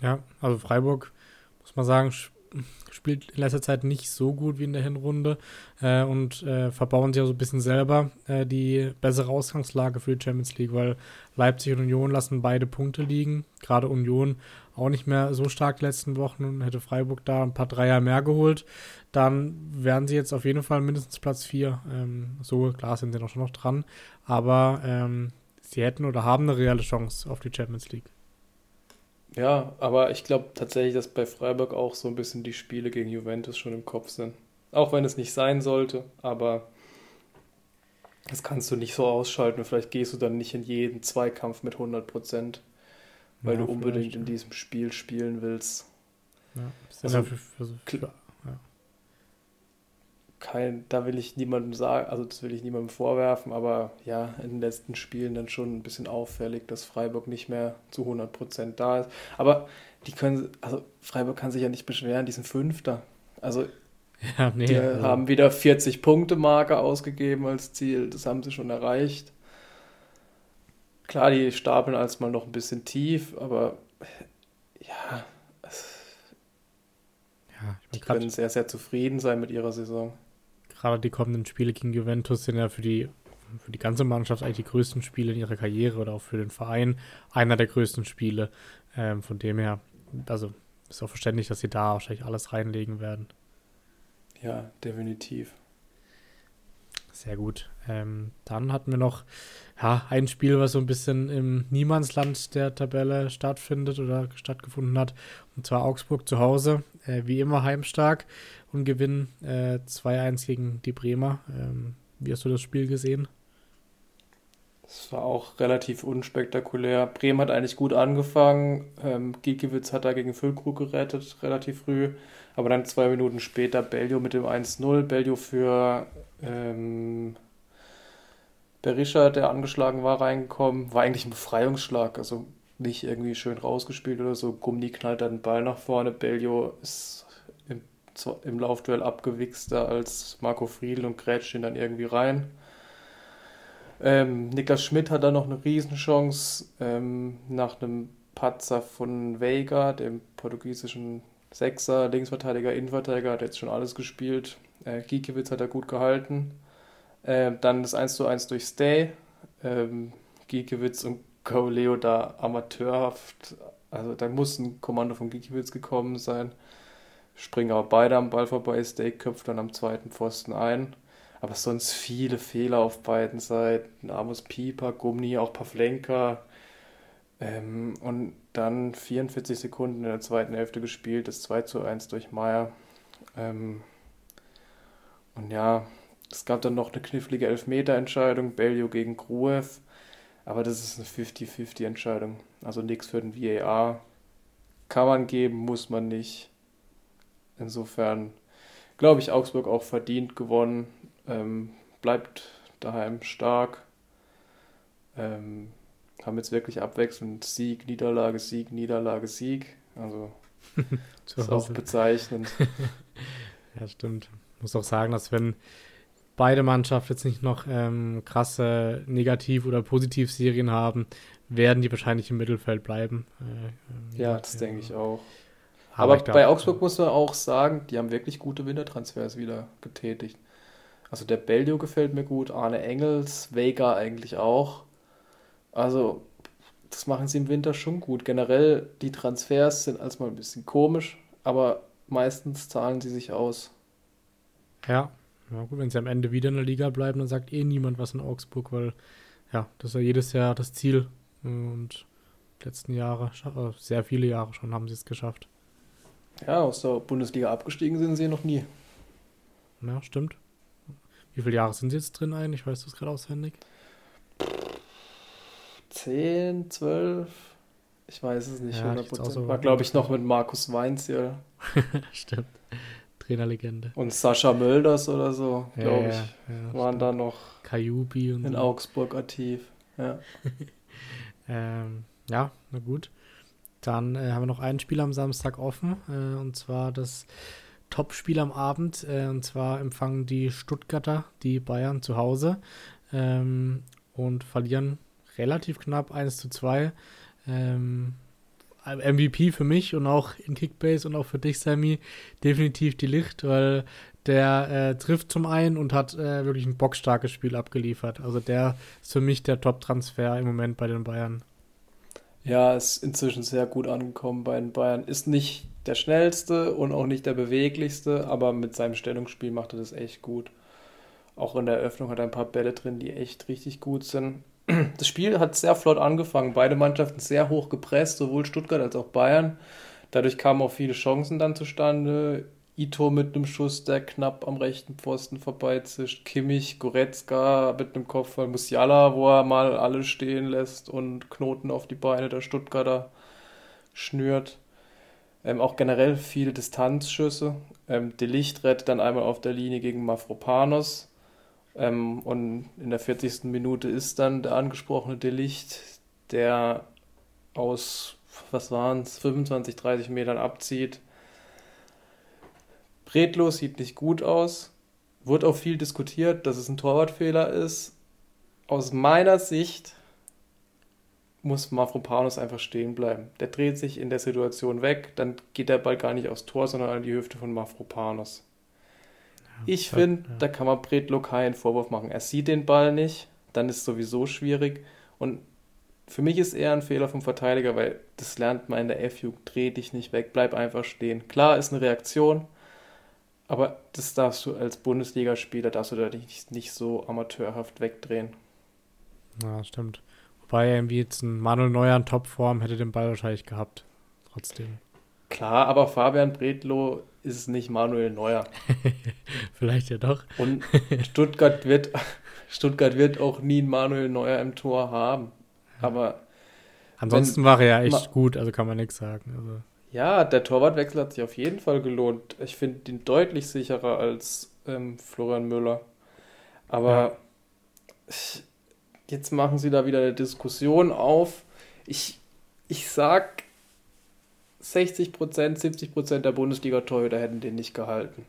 Ja, also Freiburg, muss man sagen, spielt in letzter Zeit nicht so gut wie in der Hinrunde äh, und äh, verbauen sich auch so ein bisschen selber äh, die bessere Ausgangslage für die Champions League, weil Leipzig und Union lassen beide Punkte liegen. Gerade Union auch nicht mehr so stark die letzten Wochen und hätte Freiburg da ein paar Dreier mehr geholt, dann wären sie jetzt auf jeden Fall mindestens Platz 4. Ähm, so klar sind sie noch schon noch dran, aber ähm, sie hätten oder haben eine reelle Chance auf die Champions League.
Ja, aber ich glaube tatsächlich, dass bei Freiburg auch so ein bisschen die Spiele gegen Juventus schon im Kopf sind. Auch wenn es nicht sein sollte, aber das kannst du nicht so ausschalten. Vielleicht gehst du dann nicht in jeden Zweikampf mit 100 Prozent, weil ja, du unbedingt in diesem Spiel spielen willst. Ja, also, für, für, für, kein, da will ich niemandem sagen, also das will ich niemandem vorwerfen, aber ja, in den letzten Spielen dann schon ein bisschen auffällig, dass Freiburg nicht mehr zu 100% da ist. Aber die können, also Freiburg kann sich ja nicht beschweren, die sind Fünfter. Also ja, nee, die also. haben wieder 40 Punkte Marke ausgegeben als Ziel, das haben sie schon erreicht. Klar, die stapeln als mal noch ein bisschen tief, aber ja, ja die können sehr, sehr zufrieden sein mit ihrer Saison
gerade die kommenden Spiele gegen Juventus sind ja für die, für die ganze Mannschaft eigentlich die größten Spiele in ihrer Karriere oder auch für den Verein einer der größten Spiele. Ähm, von dem her, also ist auch verständlich, dass sie da wahrscheinlich alles reinlegen werden.
Ja, definitiv.
Sehr gut. Ähm, dann hatten wir noch ja, ein Spiel, was so ein bisschen im Niemandsland der Tabelle stattfindet oder stattgefunden hat. Und zwar Augsburg zu Hause. Äh, wie immer heimstark und gewinnen äh, 2-1 gegen die Bremer. Ähm, wie hast du das Spiel gesehen?
Es war auch relativ unspektakulär. Bremen hat eigentlich gut angefangen. Ähm, Giekewitz hat da gegen Füllkrug gerettet, relativ früh. Aber dann zwei Minuten später Bellio mit dem 1-0. Bellio für ähm, Berisha, der angeschlagen war, reingekommen. War eigentlich ein Befreiungsschlag. Also nicht irgendwie schön rausgespielt oder so. Gummi knallt dann den Ball nach vorne. Bellio ist im Laufduell abgewichster als Marco Friedl und grätscht ihn dann irgendwie rein. Ähm, Niklas Schmidt hat da noch eine Riesenchance ähm, nach einem Patzer von Veiga, dem portugiesischen Sechser, Linksverteidiger, Innenverteidiger, hat jetzt schon alles gespielt. Äh, Giekewitz hat er gut gehalten. Äh, dann das 1 zu 1 durch Stay. Ähm, Giekewitz und Leo da amateurhaft. Also da muss ein Kommando von Giekewitz gekommen sein springen aber beide am Ball vorbei. Steak köpft dann am zweiten Pfosten ein. Aber sonst viele Fehler auf beiden Seiten. Amos Pieper, Gummi, auch Pavlenka. Ähm, und dann 44 Sekunden in der zweiten Hälfte gespielt, das 2 zu 1 durch Meier. Ähm, und ja, es gab dann noch eine knifflige Elfmeter-Entscheidung, Bellio gegen Gruev. Aber das ist eine 50-50-Entscheidung. Also nichts für den VAR. Kann man geben, muss man nicht. Insofern glaube ich, Augsburg auch verdient gewonnen, ähm, bleibt daheim stark Ähm, haben jetzt wirklich abwechselnd Sieg, Niederlage, Sieg, Niederlage, Sieg. Also ist auch bezeichnend.
ja, stimmt. Ich muss auch sagen, dass wenn beide Mannschaften jetzt nicht noch ähm, krasse Negativ- oder Positivserien haben, werden die wahrscheinlich im Mittelfeld bleiben.
Äh, ja, das denke ich auch. Aber, Aber glaub, bei Augsburg muss man auch sagen, die haben wirklich gute Wintertransfers wieder getätigt. Also der Bellio gefällt mir gut, Arne Engels, Vega eigentlich auch. Also das machen sie im Winter schon gut. Generell die Transfers sind erstmal ein bisschen komisch, aber meistens zahlen sie sich aus.
Ja, ja gut, wenn sie am Ende wieder in der Liga bleiben, dann sagt eh niemand was in Augsburg, weil ja, das ist ja jedes Jahr das Ziel. Und letzten Jahre, äh, sehr viele Jahre schon, haben sie es geschafft.
Ja, aus der Bundesliga abgestiegen sind sie noch nie.
Ja, stimmt. Wie viele Jahre sind sie jetzt drin eigentlich? Weißt du es gerade auswendig?
Zehn, zwölf? Ich weiß es nicht, ja, 100%. So War, glaube ich, noch mit Markus Weinziel.
stimmt. Trainerlegende.
Und Sascha Mölders oder so, ja, glaube ich, ja, waren stimmt. da noch
Kajubi und
in so. Augsburg aktiv. Ja.
ähm, ja, na gut. Dann äh, haben wir noch ein Spiel am Samstag offen, äh, und zwar das Topspiel am Abend. Äh, und zwar empfangen die Stuttgarter die Bayern zu Hause ähm, und verlieren relativ knapp 1 zu 2. Ähm, MVP für mich und auch in Kickbase und auch für dich, Sammy, definitiv die Licht, weil der äh, trifft zum einen und hat äh, wirklich ein bockstarkes Spiel abgeliefert. Also der ist für mich der Top-Transfer im Moment bei den Bayern.
Ja, ist inzwischen sehr gut angekommen bei den Bayern. Ist nicht der schnellste und auch nicht der beweglichste, aber mit seinem Stellungsspiel macht er das echt gut. Auch in der Eröffnung hat er ein paar Bälle drin, die echt richtig gut sind. Das Spiel hat sehr flott angefangen. Beide Mannschaften sehr hoch gepresst, sowohl Stuttgart als auch Bayern. Dadurch kamen auch viele Chancen dann zustande. Ito mit einem Schuss, der knapp am rechten Pfosten vorbeizischt. Kimmich, Goretzka mit einem Kopfball. Musiala, wo er mal alle stehen lässt und Knoten auf die Beine der Stuttgarter schnürt. Ähm, auch generell viele Distanzschüsse. Ähm, De Licht rettet dann einmal auf der Linie gegen Mafropanos. Ähm, und in der 40. Minute ist dann der angesprochene De Licht, der aus, was waren es, 25, 30 Metern abzieht Redlo sieht nicht gut aus. Wurde auch viel diskutiert, dass es ein Torwartfehler ist. Aus meiner Sicht muss Mafropanos einfach stehen bleiben. Der dreht sich in der Situation weg, dann geht der Ball gar nicht aufs Tor, sondern an die Hüfte von Mafropanos. Ich finde, ja. da kann man Bredlo keinen Vorwurf machen. Er sieht den Ball nicht, dann ist es sowieso schwierig. Und für mich ist eher ein Fehler vom Verteidiger, weil das lernt man in der F-Jugend. Dreh dich nicht weg, bleib einfach stehen. Klar ist eine Reaktion, aber das darfst du als Bundesligaspieler, darfst du da nicht, nicht so amateurhaft wegdrehen.
Ja, stimmt. Wobei irgendwie jetzt ein Manuel Neuer in Topform hätte den Ball wahrscheinlich gehabt. Trotzdem.
Klar, aber Fabian Bredlow ist nicht Manuel Neuer.
Vielleicht ja doch.
Und Stuttgart wird, Stuttgart wird auch nie einen Manuel Neuer im Tor haben. Aber.
Ansonsten war er ja echt gut, also kann man nichts sagen. Also.
Ja, der Torwartwechsel hat sich auf jeden Fall gelohnt. Ich finde ihn deutlich sicherer als ähm, Florian Müller. Aber ja. jetzt machen sie da wieder eine Diskussion auf. Ich, ich sag, 60% 70% der Bundesliga-Torhüter hätten den nicht gehalten.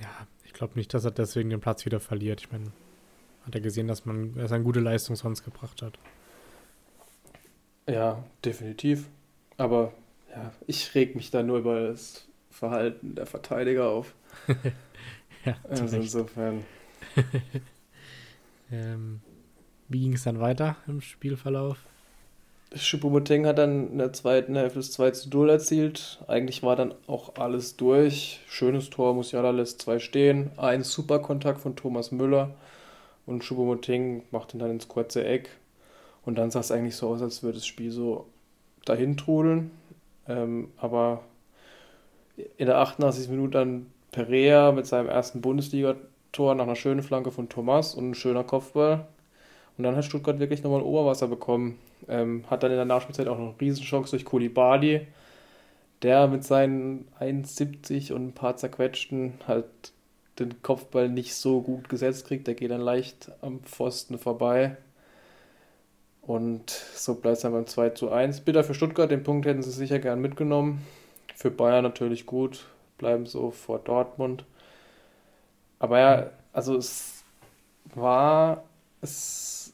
Ja, ich glaube nicht, dass er deswegen den Platz wieder verliert. Ich meine, hat er gesehen, dass man dass er eine gute Leistung sonst gebracht hat.
Ja, definitiv. Aber ja, ich reg mich da nur über das Verhalten der Verteidiger auf. ja, also insofern.
ähm, wie ging es dann weiter im Spielverlauf?
Schupomoteng hat dann in der zweiten Hälfte das 2 zu 0 erzielt. Eigentlich war dann auch alles durch. Schönes Tor, Musiala lässt zwei stehen. Ein super Kontakt von Thomas Müller. Und Schupomoteng macht ihn dann ins kurze Eck. Und dann sah es eigentlich so aus, als würde das Spiel so dahin trudeln. Ähm, aber in der 88. Minute dann Perea mit seinem ersten Bundesligator nach einer schönen Flanke von Thomas und ein schöner Kopfball. Und dann hat Stuttgart wirklich nochmal Oberwasser bekommen. Ähm, hat dann in der Nachspielzeit auch noch eine Riesenchance durch Kulibali, der mit seinen 1,70 und ein paar zerquetschten halt den Kopfball nicht so gut gesetzt kriegt. Der geht dann leicht am Pfosten vorbei. Und so bleibt es dann beim 2 zu 1. Bitter für Stuttgart, den Punkt hätten sie sicher gern mitgenommen. Für Bayern natürlich gut, bleiben so vor Dortmund. Aber ja, also es war, es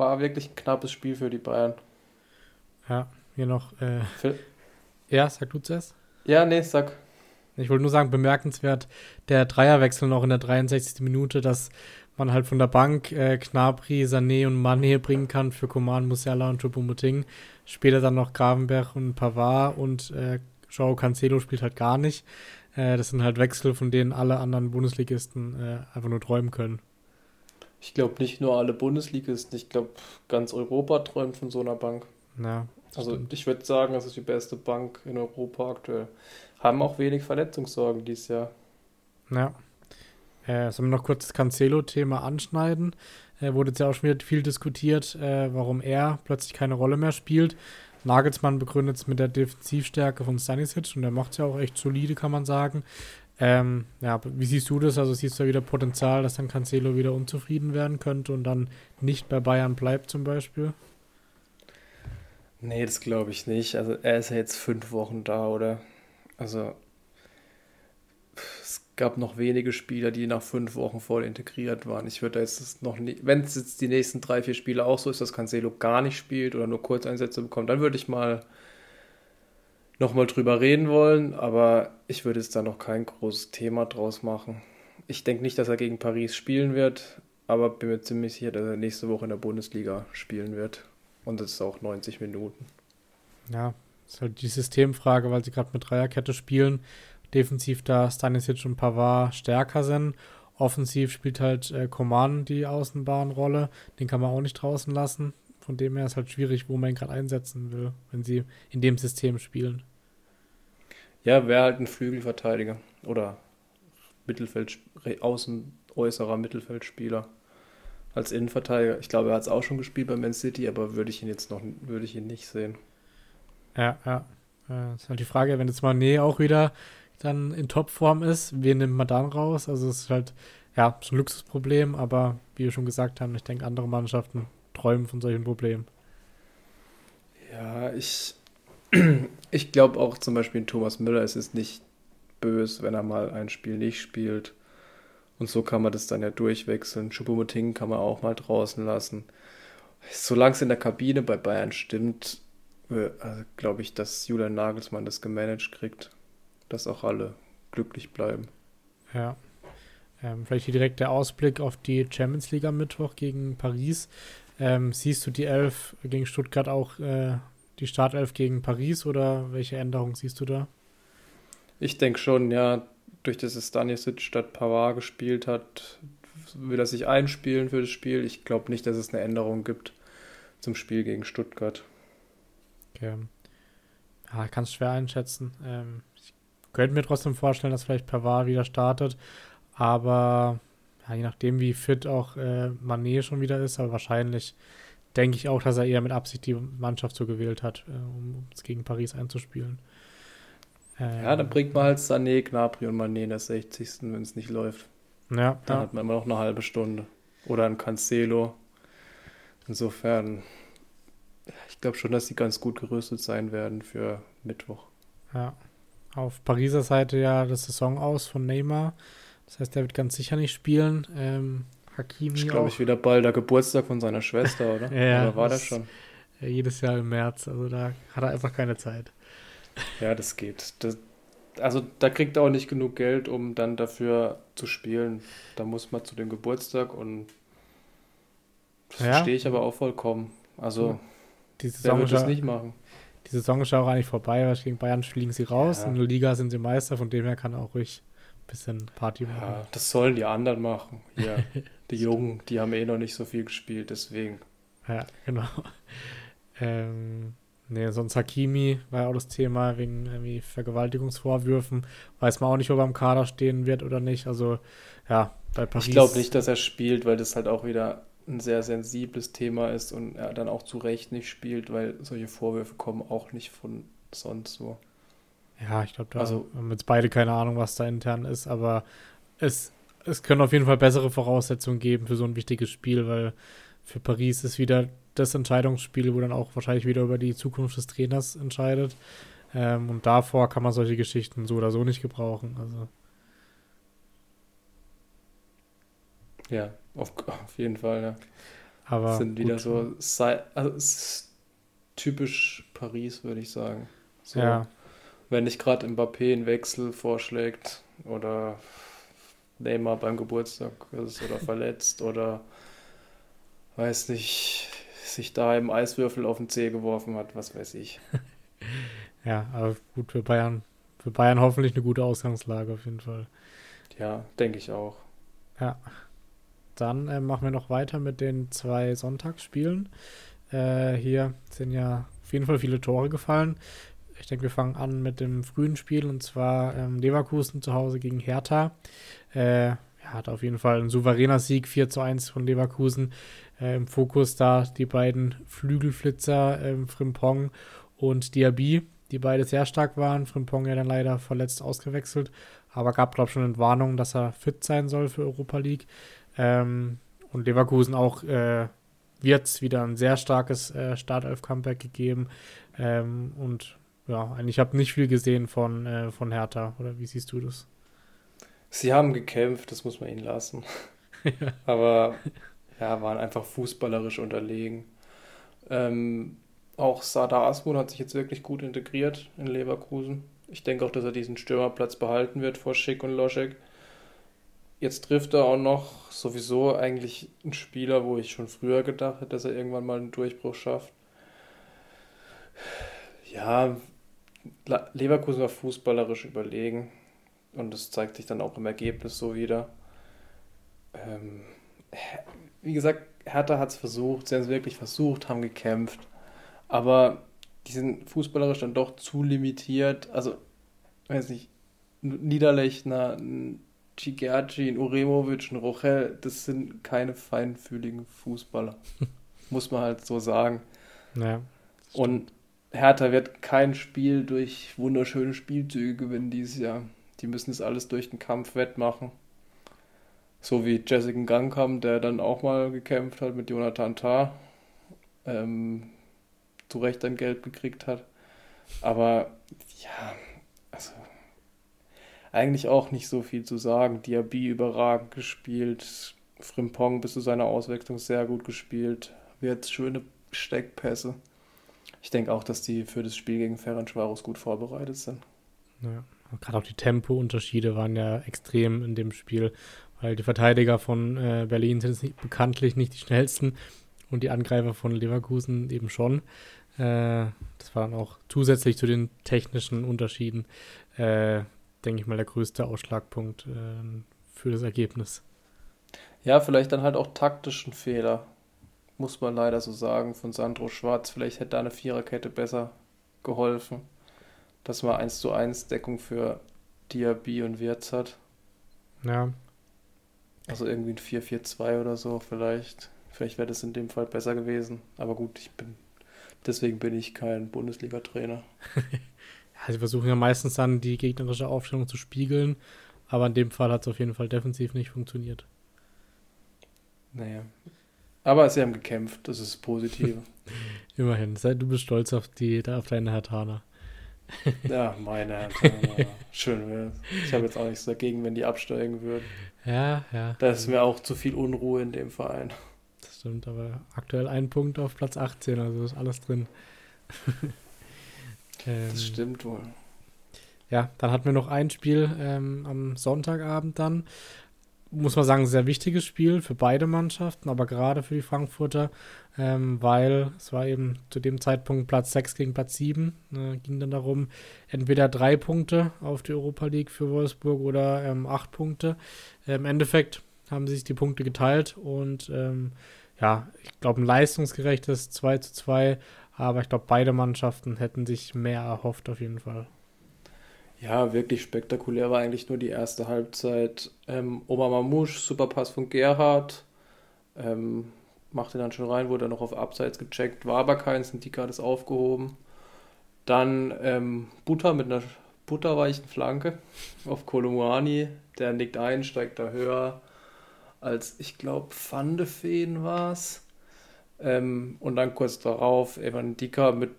war wirklich ein knappes Spiel für die Bayern.
Ja, hier noch. Äh, ja, sag du zuerst.
Ja, nee, sag.
Ich wollte nur sagen, bemerkenswert der Dreierwechsel noch in der 63. Minute, dass man halt von der Bank äh, Knabri, Sané und Mané bringen kann für Coman, Musiala und Choupo-Moting. Später dann noch Gravenberg und Pavard und äh, Joao Cancelo spielt halt gar nicht. Äh, das sind halt Wechsel, von denen alle anderen Bundesligisten äh, einfach nur träumen können.
Ich glaube nicht nur alle Bundesligisten, ich glaube ganz Europa träumt von so einer Bank. Ja, also stimmt. ich würde sagen, es ist die beste Bank in Europa aktuell. Haben auch wenig Verletzungssorgen dieses Jahr.
Ja. Äh, sollen wir noch kurz das Cancelo-Thema anschneiden? Äh, wurde jetzt ja auch schon wieder viel diskutiert, äh, warum er plötzlich keine Rolle mehr spielt. Nagelsmann begründet es mit der Defensivstärke von Stanisic und der macht es ja auch echt solide, kann man sagen. Ähm, ja, wie siehst du das? Also siehst du da wieder Potenzial, dass dann Cancelo wieder unzufrieden werden könnte und dann nicht bei Bayern bleibt zum Beispiel?
Nee, das glaube ich nicht. Also er ist ja jetzt fünf Wochen da, oder? Also es gab noch wenige Spieler, die nach fünf Wochen voll integriert waren. Ich würde jetzt noch nicht, wenn es jetzt die nächsten drei, vier Spiele auch so ist, dass Cancelo gar nicht spielt oder nur Kurzeinsätze bekommt, dann würde ich mal nochmal drüber reden wollen, aber ich würde jetzt da noch kein großes Thema draus machen. Ich denke nicht, dass er gegen Paris spielen wird, aber bin mir ziemlich sicher, dass er nächste Woche in der Bundesliga spielen wird. Und das ist auch 90 Minuten.
Ja, ist halt die Systemfrage, weil sie gerade mit Dreierkette spielen. Defensiv da Stanisic und Pavard stärker sind. Offensiv spielt halt äh, die Außenbahnrolle. Den kann man auch nicht draußen lassen. Von dem her ist halt schwierig, wo man ihn gerade einsetzen will, wenn sie in dem System spielen.
Ja, wäre halt ein Flügelverteidiger oder Mittelfeld, außen äußerer Mittelfeldspieler als Innenverteidiger. Ich glaube, er hat es auch schon gespielt bei Man City, aber würde ich ihn jetzt noch würde ich ihn nicht sehen.
Ja, ja. Das ist halt die Frage, wenn jetzt Mané auch wieder dann in Topform ist, wen nimmt man dann raus? Also es ist halt, ja, so ein Luxusproblem, aber wie wir schon gesagt haben, ich denke, andere Mannschaften träumen von solchen Problemen.
Ja, ich, ich glaube auch zum Beispiel in Thomas Müller ist es nicht böse, wenn er mal ein Spiel nicht spielt. Und so kann man das dann ja durchwechseln. Choupo-Moting kann man auch mal draußen lassen. Solange es in der Kabine bei Bayern stimmt, äh, also glaube ich, dass Julian Nagelsmann das gemanagt kriegt, dass auch alle glücklich bleiben.
Ja. Ähm, vielleicht hier direkt der Ausblick auf die Champions League am Mittwoch gegen Paris. Ähm, siehst du die Elf gegen Stuttgart auch äh, die Startelf gegen Paris oder welche Änderungen siehst du da?
Ich denke schon, ja durch das es Stanisic statt Pavard gespielt hat, will er sich einspielen für das Spiel. Ich glaube nicht, dass es eine Änderung gibt zum Spiel gegen Stuttgart.
Okay. Ja, ich kann es schwer einschätzen. Ähm, ich könnte mir trotzdem vorstellen, dass vielleicht Pavard wieder startet, aber ja, je nachdem, wie fit auch äh, Manet schon wieder ist, aber wahrscheinlich denke ich auch, dass er eher mit Absicht die Mannschaft so gewählt hat, äh, um es gegen Paris einzuspielen.
Ähm, ja, dann bringt man halt Sané, Gnabry und Mané in der 60. wenn es nicht läuft. Ja. Dann ja. hat man immer noch eine halbe Stunde. Oder ein Cancelo. Insofern, ich glaube schon, dass sie ganz gut gerüstet sein werden für Mittwoch.
Ja. Auf Pariser Seite ja das Saison aus von Neymar. Das heißt, er wird ganz sicher nicht spielen. Ähm,
Hakimi. Ich glaube, ich wieder bald der Geburtstag von seiner Schwester, oder? ja, oder war
das schon? Ja, jedes Jahr im März. Also da hat er einfach keine Zeit.
Ja, das geht. Das, also da kriegt er auch nicht genug Geld, um dann dafür zu spielen. Da muss man zu dem Geburtstag und das ja. verstehe ich aber auch vollkommen. Also
die Saison wird das nicht machen? Die Saison ist auch eigentlich vorbei, weil gegen Bayern fliegen sie raus. Ja. In der Liga sind sie Meister, von dem her kann er auch ruhig bisschen Party
machen. Ja, das sollen die anderen machen. Ja, die Jungen, die haben eh noch nicht so viel gespielt, deswegen.
Ja, genau. Ähm, Nee, sonst Hakimi war ja auch das Thema wegen irgendwie Vergewaltigungsvorwürfen. Weiß man auch nicht, ob er im Kader stehen wird oder nicht. Also, ja,
bei Paris. Ich glaube nicht, dass er spielt, weil das halt auch wieder ein sehr sensibles Thema ist und er dann auch zu Recht nicht spielt, weil solche Vorwürfe kommen auch nicht von sonst so.
Ja, ich glaube, da also, haben jetzt beide keine Ahnung, was da intern ist, aber es, es können auf jeden Fall bessere Voraussetzungen geben für so ein wichtiges Spiel, weil für Paris ist wieder das Entscheidungsspiel, wo dann auch wahrscheinlich wieder über die Zukunft des Trainers entscheidet. Ähm, und davor kann man solche Geschichten so oder so nicht gebrauchen. Also.
Ja, auf, auf jeden Fall, ja.
Aber
Das sind wieder
gut.
so, Sei- also typisch Paris, würde ich sagen. So,
Ja,
wenn nicht gerade Mbappé einen Wechsel vorschlägt oder Neymar beim Geburtstag ist oder verletzt oder weiß nicht, sich da im Eiswürfel auf den Zeh geworfen hat, was weiß ich.
ja, aber gut für Bayern. Für Bayern hoffentlich eine gute Ausgangslage auf jeden Fall.
Ja, denke ich auch.
Ja. Dann äh, machen wir noch weiter mit den zwei Sonntagsspielen. Äh, hier sind ja auf jeden Fall viele Tore gefallen. Ich denke, wir fangen an mit dem frühen Spiel und zwar ähm, Leverkusen zu Hause gegen Hertha. Äh, hat auf jeden Fall ein souveräner Sieg, 4 zu 1 von Leverkusen. Äh, Im Fokus da die beiden Flügelflitzer, ähm, Frimpong und Diaby, die beide sehr stark waren. Frimpong ja dann leider verletzt ausgewechselt, aber gab, glaube ich, schon Entwarnung, dass er fit sein soll für Europa League. Ähm, und Leverkusen auch äh, wird wieder ein sehr starkes äh, Startelf-Comeback gegeben. Ähm, und ja, eigentlich habe nicht viel gesehen von, äh, von Hertha. Oder wie siehst du das?
Sie haben gekämpft, das muss man ihnen lassen. Aber ja, waren einfach fußballerisch unterlegen. Ähm, auch Sardar Asmun hat sich jetzt wirklich gut integriert in Leverkusen. Ich denke auch, dass er diesen Stürmerplatz behalten wird vor Schick und Loschek. Jetzt trifft er auch noch sowieso eigentlich einen Spieler, wo ich schon früher gedacht hätte, dass er irgendwann mal einen Durchbruch schafft. Ja, Leverkusen war fußballerisch überlegen. Und das zeigt sich dann auch im Ergebnis so wieder. Ähm, wie gesagt, Hertha hat es versucht, sie haben es wirklich versucht, haben gekämpft. Aber die sind fußballerisch dann doch zu limitiert. Also, weiß nicht, Niederlechner, ein Cigerci, ein Uremovic, ein Rochel, das sind keine feinfühligen Fußballer. Muss man halt so sagen.
Ja.
Und Hertha wird kein Spiel durch wunderschöne Spielzüge gewinnen dieses Jahr. Die müssen es alles durch den Kampf wettmachen. So wie Jessica Gangkamp, der dann auch mal gekämpft hat mit Jonathan Tah. Ähm, zu Recht ein Geld gekriegt hat. Aber ja, also eigentlich auch nicht so viel zu sagen. Diaby überragend gespielt. Frimpong bis zu seiner Auswechslung sehr gut gespielt. Wird schöne Steckpässe. Ich denke auch, dass die für das Spiel gegen Ferencvaros gut vorbereitet sind.
Ja. Gerade auch die Tempounterschiede waren ja extrem in dem Spiel, weil die Verteidiger von äh, Berlin sind nicht, bekanntlich nicht die schnellsten und die Angreifer von Leverkusen eben schon. Äh, das war dann auch zusätzlich zu den technischen Unterschieden, äh, denke ich mal, der größte Ausschlagpunkt äh, für das Ergebnis.
Ja, vielleicht dann halt auch taktischen Fehler, muss man leider so sagen, von Sandro Schwarz. Vielleicht hätte da eine Viererkette besser geholfen, dass man 1 zu 1 Deckung für Diaby und Wirtz hat.
Ja,
Also irgendwie ein 4-4-2 oder so vielleicht. Vielleicht wäre das in dem Fall besser gewesen. Aber gut, ich bin deswegen bin ich kein Bundesliga-Trainer.
Ja, sie versuchen ja meistens dann die gegnerische Aufstellung zu spiegeln, aber in dem Fall hat es auf jeden Fall defensiv nicht funktioniert.
Naja. Aber sie haben gekämpft, das ist das Positive.
Immerhin, sei, du bist stolz auf, die, auf deine Hertaner.
ja, meine Herren. Schön wär's. Ich habe jetzt auch nichts dagegen, wenn die absteigen würden.
Ja, ja.
Da ist mir auch zu viel Unruhe in dem Verein.
Das stimmt, aber aktuell ein Punkt auf Platz 18, also ist alles drin. ähm,
Das stimmt wohl.
Ja, dann hatten wir noch ein Spiel ähm, am Sonntagabend dann. Muss man sagen, sehr wichtiges Spiel für beide Mannschaften, aber gerade für die Frankfurter, ähm, weil es war eben zu dem Zeitpunkt Platz 6 gegen Platz 7. Äh, ging dann darum, entweder drei Punkte auf die Europa League für Wolfsburg oder ähm, acht Punkte. Äh, Im Endeffekt haben sich die Punkte geteilt und ähm, ja, ich glaube, ein leistungsgerechtes 2 zu 2, aber ich glaube, beide Mannschaften hätten sich mehr erhofft auf jeden Fall.
Ja, wirklich spektakulär war eigentlich nur die erste Halbzeit. Ähm, Omar Mamouche, super Pass von Gerhard. Ähm, machte dann schon rein, wurde dann noch auf Abseits gecheckt, war aber keins, und Dika hat es aufgehoben. Dann ähm, Butter mit einer butterweichen Flanke auf Kolomuani. Der nickt ein, steigt da höher als, ich glaube, Van de Veen war es. Ähm, und dann kurz darauf Evan Dicker mit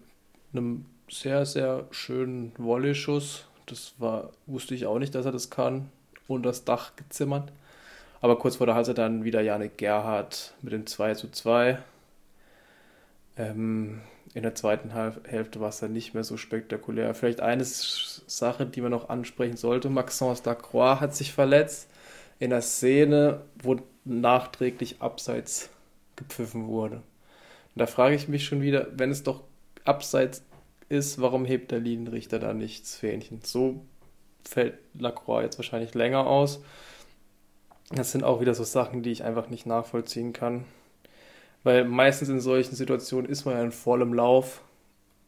einem sehr, sehr schönen Volley-Schuss. Das war, wusste ich auch nicht, dass er das kann. Und das Dach gezimmert. Aber kurz vor der Halse dann wieder Janik Gerhardt mit dem 2 zu 2. Ähm, in der zweiten Hälfte war es dann nicht mehr so spektakulär. Vielleicht eine Sache, die man noch ansprechen sollte. Maxence Lacroix hat sich verletzt in der Szene, wo nachträglich abseits gepfiffen wurde. Und da frage ich mich schon wieder, wenn es doch abseits ist, warum hebt der Linienrichter da nichts Fähnchen? So fällt Lacroix jetzt wahrscheinlich länger aus. Das sind auch wieder so Sachen, die ich einfach nicht nachvollziehen kann. Weil meistens in solchen Situationen ist man ja in vollem Lauf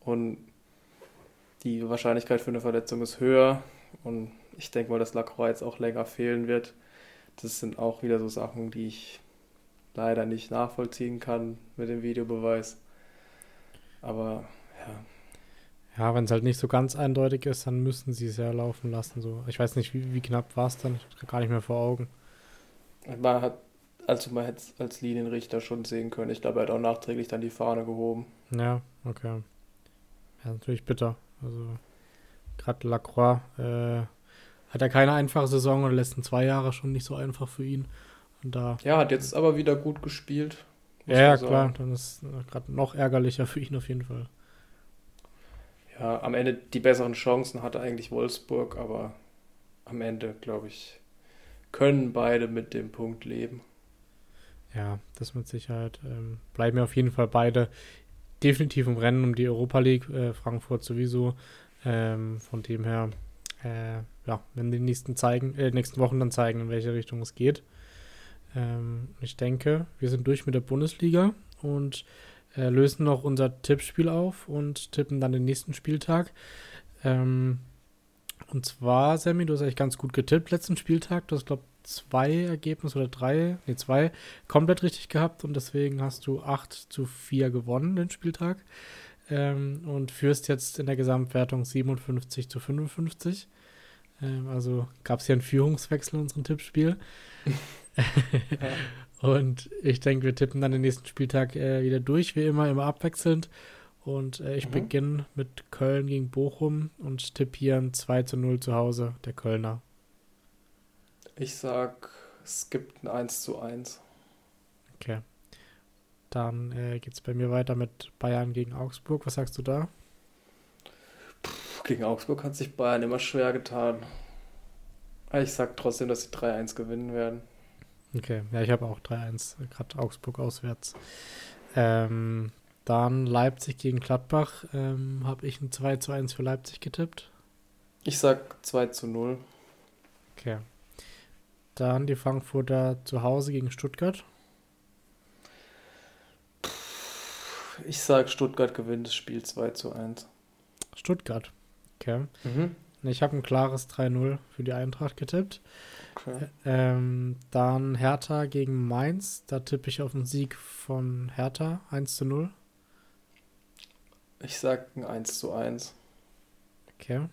und die Wahrscheinlichkeit für eine Verletzung ist höher. Und ich denke mal, dass Lacroix jetzt auch länger fehlen wird. Das sind auch wieder so Sachen, die ich leider nicht nachvollziehen kann mit dem Videobeweis. Aber ja.
Ja, wenn es halt nicht so ganz eindeutig ist, dann müssen sie es ja laufen lassen. So. Ich weiß nicht, wie, wie knapp war es dann. Ich habe gar nicht mehr vor Augen.
Man hat, also man hätte es als Linienrichter schon sehen können. Ich glaube, er hat auch nachträglich dann die Fahne gehoben.
Ja, okay. Ja, natürlich bitter. Also, gerade Lacroix äh, hat er keine einfache Saison und die letzten zwei Jahre schon nicht so einfach für ihn. Und da,
ja, hat jetzt aber wieder gut gespielt.
Ja, ja klar. Dann ist gerade noch ärgerlicher für ihn auf jeden Fall.
Ja, am Ende die besseren Chancen hatte eigentlich Wolfsburg, aber am Ende, glaube ich, können beide mit dem Punkt leben.
Ja, das mit Sicherheit. Ähm, bleiben ja auf jeden Fall beide definitiv im Rennen um die Europa League. Äh, Frankfurt sowieso. Ähm, von dem her, äh, ja, wenn die nächsten, zeigen, äh, nächsten Wochen dann zeigen, in welche Richtung es geht. Ähm, ich denke, wir sind durch mit der Bundesliga und äh, lösen noch unser Tippspiel auf und tippen dann den nächsten Spieltag. Ähm, und zwar, Sammy, du hast eigentlich ganz gut getippt letzten Spieltag. Du hast, glaube ich, zwei Ergebnisse oder drei, nee, zwei komplett richtig gehabt und deswegen hast du 8 zu 4 gewonnen den Spieltag ähm, und führst jetzt in der Gesamtwertung 57 zu 55. Ähm, also gab es hier einen Führungswechsel in unserem Tippspiel. Und ich denke, wir tippen dann den nächsten Spieltag äh, wieder durch, wie immer, immer abwechselnd. Und äh, ich mhm. beginne mit Köln gegen Bochum und tippe hier ein 2 zu 0 zu Hause, der Kölner.
Ich sag, es gibt ein 1 zu 1.
Okay. Dann äh, geht es bei mir weiter mit Bayern gegen Augsburg. Was sagst du da?
Puh, gegen Augsburg hat sich Bayern immer schwer getan. Ich sag trotzdem, dass sie 3-1 gewinnen werden.
Okay, ja, ich habe auch 3-1, gerade Augsburg auswärts. Ähm, dann Leipzig gegen Gladbach. Ähm, habe ich ein 2 zu 1 für Leipzig getippt.
Ich sag 2 zu 0.
Okay. Dann die Frankfurter zu Hause gegen Stuttgart.
Ich sag, Stuttgart gewinnt das Spiel 2 zu 1.
Stuttgart. Okay. Mhm. Ich habe ein klares 3-0 für die Eintracht getippt. Okay. Ähm, dann Hertha gegen Mainz. Da tippe ich auf einen Sieg von Hertha 1 zu 0.
Ich sag ein 1 zu 1.
Okay.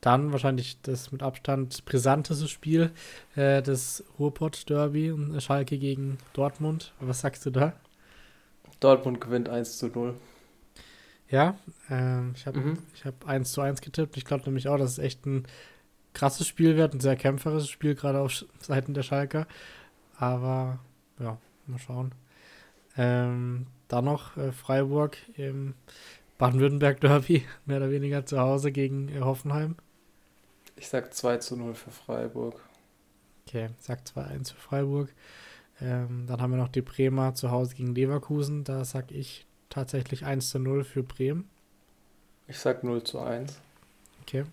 Dann wahrscheinlich das mit Abstand brisanteste Spiel, äh, das Ruhrpott-Derby und Schalke gegen Dortmund. Was sagst du da?
Dortmund gewinnt 1 zu 0.
Ja, ähm, ich habe mhm. hab 1 zu 1 getippt. Ich glaube nämlich auch, dass es echt ein krasses Spiel wird, ein sehr kämpferisches Spiel, gerade auf Seiten der Schalker. Aber ja, mal schauen. Ähm, dann noch äh, Freiburg im Baden-Württemberg-Derby, mehr oder weniger zu Hause gegen äh, Hoffenheim.
Ich sag 2 zu 0 für Freiburg.
Okay, sag 2-1 für Freiburg. Ähm, dann haben wir noch die Bremer zu Hause gegen Leverkusen. Da sag ich tatsächlich 1 zu 0 für Bremen.
Ich sag 0 zu 1.
Okay.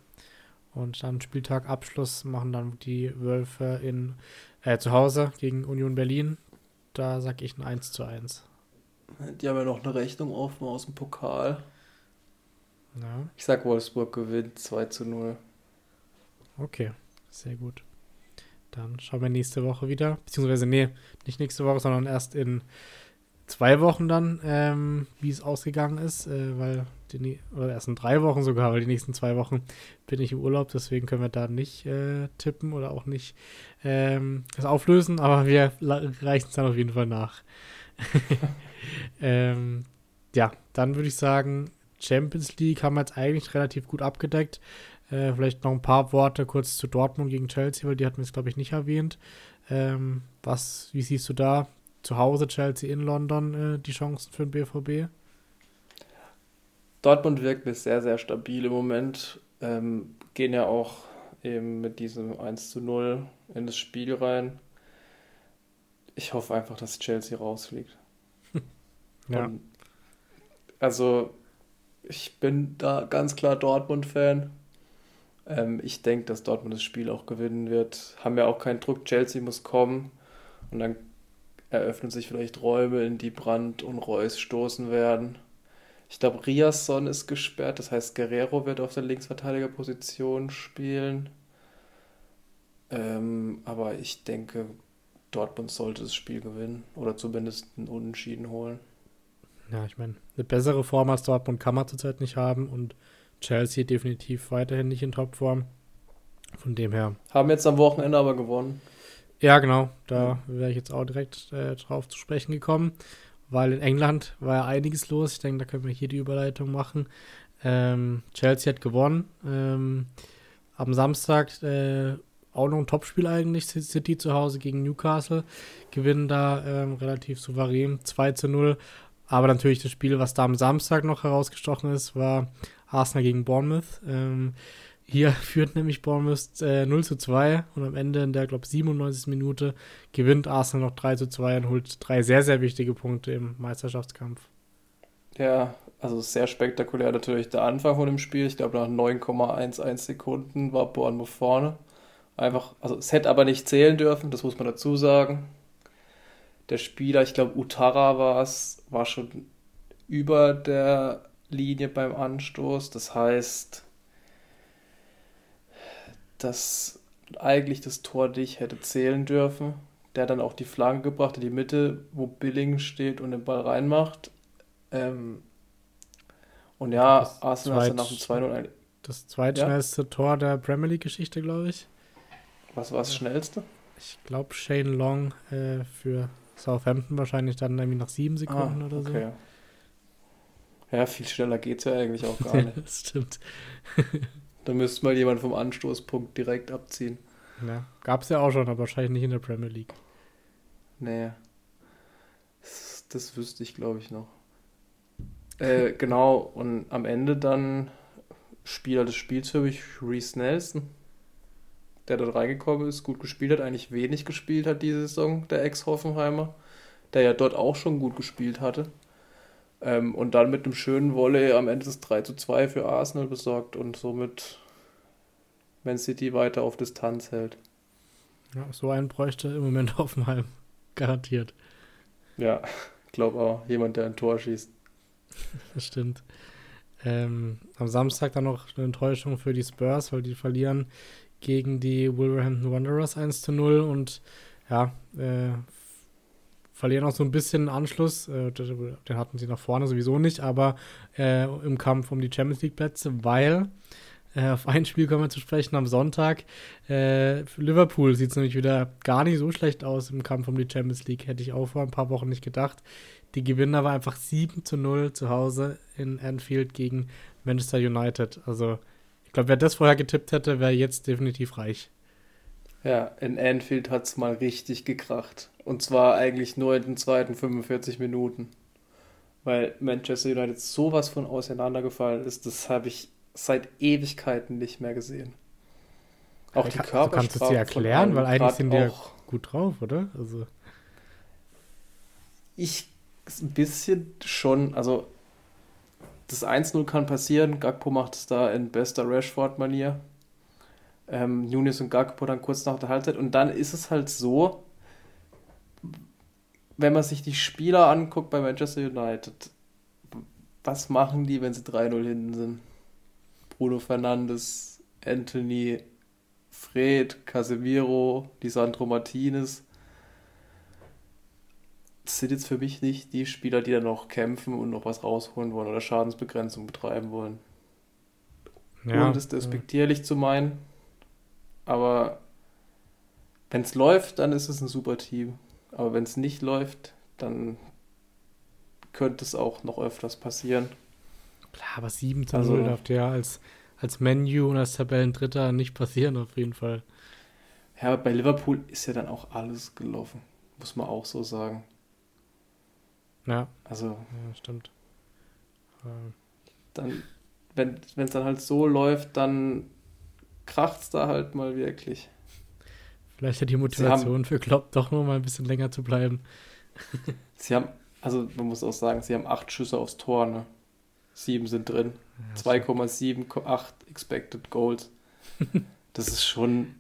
Und dann Spieltagabschluss machen dann die Wölfe in, äh, zu Hause gegen Union Berlin. Da sag ich ein 1 zu 1.
Die haben ja noch eine Rechnung offen aus dem Pokal.
Ja.
Ich sag Wolfsburg gewinnt 2 zu 0.
Okay, sehr gut. Dann schauen wir nächste Woche wieder. Beziehungsweise, nee, nicht nächste Woche, sondern erst in zwei Wochen dann, ähm, wie es ausgegangen ist, äh, weil die, oder erst in drei Wochen sogar, weil die nächsten zwei Wochen bin ich im Urlaub, deswegen können wir da nicht äh, tippen oder auch nicht ähm, das auflösen, aber wir reichen es dann auf jeden Fall nach. ähm, ja, dann würde ich sagen, Champions League haben wir jetzt eigentlich relativ gut abgedeckt. Äh, vielleicht noch ein paar Worte kurz zu Dortmund gegen Chelsea, weil die hatten wir jetzt, glaube ich, nicht erwähnt. Ähm, was, wie siehst du da zu Hause Chelsea in London äh, die Chancen für den BVB?
Dortmund wirkt mir sehr, sehr stabil im Moment. Ähm, gehen ja auch eben mit diesem 1 zu 0 in das Spiel rein. Ich hoffe einfach, dass Chelsea rausfliegt. ja. Und also, ich bin da ganz klar Dortmund-Fan. Ähm, ich denke, dass Dortmund das Spiel auch gewinnen wird. Haben ja auch keinen Druck. Chelsea muss kommen. Und dann eröffnen sich vielleicht Räume, in die Brand und Reus stoßen werden. Ich glaube, Riasson ist gesperrt, das heißt, Guerrero wird auf der Linksverteidigerposition spielen. Ähm, aber ich denke, Dortmund sollte das Spiel gewinnen oder zumindest einen Unentschieden holen.
Ja, ich meine, eine bessere Form als Dortmund kann man zurzeit nicht haben und Chelsea definitiv weiterhin nicht in Topform. Von dem her.
Haben jetzt am Wochenende aber gewonnen.
Ja, genau. Da wäre ich jetzt auch direkt äh, drauf zu sprechen gekommen, weil in England war ja einiges los. Ich denke, da können wir hier die Überleitung machen. Ähm, Chelsea hat gewonnen. Ähm, am Samstag äh, auch noch ein Topspiel eigentlich. City zu Hause gegen Newcastle. Gewinnen da ähm, relativ souverän 2 zu 0. Aber natürlich das Spiel, was da am Samstag noch herausgestochen ist, war Arsenal gegen Bournemouth. Ähm, hier führt nämlich Bournemouth äh, 0 zu 2 und am Ende in der, glaube ich, 97. Minute gewinnt Arsenal noch 3 zu 2 und holt drei sehr, sehr wichtige Punkte im Meisterschaftskampf.
Ja, also sehr spektakulär natürlich der Anfang von dem Spiel. Ich glaube, nach 9,11 Sekunden war Bournemouth vorne. Einfach, also es hätte aber nicht zählen dürfen, das muss man dazu sagen. Der Spieler, ich glaube, Utara war es, war schon über der Linie beim Anstoß. Das heißt, dass eigentlich das Tor dich hätte zählen dürfen. Der hat dann auch die Flanke gebracht in die Mitte, wo Billing steht und den Ball reinmacht. Ähm, und ja, das Arsenal
ist dann nach dem 2-0 Das zweitschnellste ja? Tor der Premier League-Geschichte, glaube ich.
Was war das schnellste?
Ich glaube Shane Long äh, für Southampton wahrscheinlich dann irgendwie nach sieben Sekunden ah, oder okay.
so. Ja, viel schneller geht es ja eigentlich auch gar nicht. das stimmt. Da müsste mal jemand vom Anstoßpunkt direkt abziehen.
Ja, gab es ja auch schon, aber wahrscheinlich nicht in der Premier League.
Nee. Das, das wüsste ich, glaube ich, noch. Äh, genau, und am Ende dann Spieler des Spiels für mich, Reese Nelson, der dort reingekommen ist, gut gespielt hat, eigentlich wenig gespielt hat diese Saison, der Ex-Hoffenheimer, der ja dort auch schon gut gespielt hatte. Ähm, und dann mit einem schönen Volley am Ende des 3 zu 2 für Arsenal besorgt und somit Man City weiter auf Distanz hält.
Ja, so einen bräuchte im Moment Hoffenheim. Garantiert.
Ja, glaube auch. Jemand, der ein Tor schießt.
Das stimmt. Ähm, am Samstag dann noch eine Enttäuschung für die Spurs, weil die verlieren gegen die Wolverhampton Wanderers 1 zu 0 und ja, äh, verlieren auch so ein bisschen Anschluss. Äh, den hatten sie nach vorne sowieso nicht, aber äh, im Kampf um die Champions League Plätze, weil äh, auf ein Spiel kommen wir zu sprechen am Sonntag. Äh, Liverpool sieht es nämlich wieder gar nicht so schlecht aus im Kampf um die Champions League. Hätte ich auch vor ein paar Wochen nicht gedacht. Die gewinnen aber einfach 7 zu 0 zu Hause in Anfield gegen Manchester United. Also, ich glaube, wer das vorher getippt hätte, wäre jetzt definitiv reich.
Ja, in Anfield hat es mal richtig gekracht. Und zwar eigentlich nur in den zweiten 45 Minuten. Weil Manchester United sowas von auseinandergefallen ist, das habe ich seit Ewigkeiten nicht mehr gesehen.
Auch die Körpersprache. Du kannst es dir erklären, weil eigentlich sind die ja gut drauf, oder? Also.
Ich ein bisschen schon, also das 1-0 kann passieren. Gakpo macht es da in bester Rashford-Manier. Ähm, Nunes und Gakpo dann kurz nach der Halbzeit. Und dann ist es halt so, wenn man sich die Spieler anguckt bei Manchester United, was machen die, wenn sie 3-0 hinten sind? Bruno Fernandes, Anthony, Fred, Casemiro, Lisandro Martinez. Das sind jetzt für mich nicht die Spieler, die dann noch kämpfen und noch was rausholen wollen oder Schadensbegrenzung betreiben wollen. Ja, und das despektierlich zu meinen. Aber wenn es läuft, dann ist es ein super Team. Aber wenn es nicht läuft, dann könnte es auch noch öfters passieren.
Klar, aber 7 zu 0 also, darf der als, als Menu und als Tabellendritter nicht passieren, auf jeden Fall.
Ja, bei Liverpool ist ja dann auch alles gelaufen, muss man auch so sagen.
Ja. Also. Ja, stimmt.
Ähm. Dann, wenn es dann halt so läuft, dann kracht es da halt mal wirklich.
Vielleicht hat die Motivation haben, für Klopp doch noch mal ein bisschen länger zu bleiben.
sie haben, also man muss auch sagen, sie haben acht Schüsse aufs Tor, ne? Sieben sind drin. Ja, 2,78 Expected Goals. das ist schon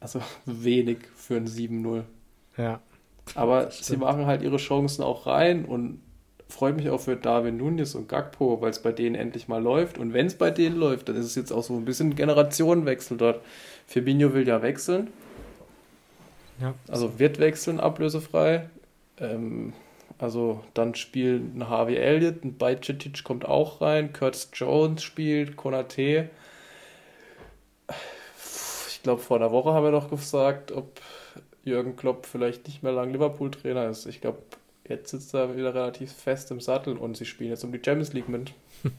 also wenig für ein 7-0.
Ja.
Aber sie machen halt ihre Chancen auch rein und freut mich auch für Darwin Nunes und Gagpo, weil es bei denen endlich mal läuft. Und wenn es bei denen läuft, dann ist es jetzt auch so ein bisschen Generationenwechsel dort. Firmino will ja wechseln.
Ja.
Also wird wechseln, ablösefrei. Ähm, also dann spielt ein Harvey Elliott, ein Bajcetic kommt auch rein, Curtis Jones spielt, Konate. Ich glaube, vor einer Woche haben wir doch gesagt, ob Jürgen Klopp vielleicht nicht mehr lang Liverpool-Trainer ist. Ich glaube, jetzt sitzt er wieder relativ fest im Sattel und sie spielen jetzt um die Champions League mit.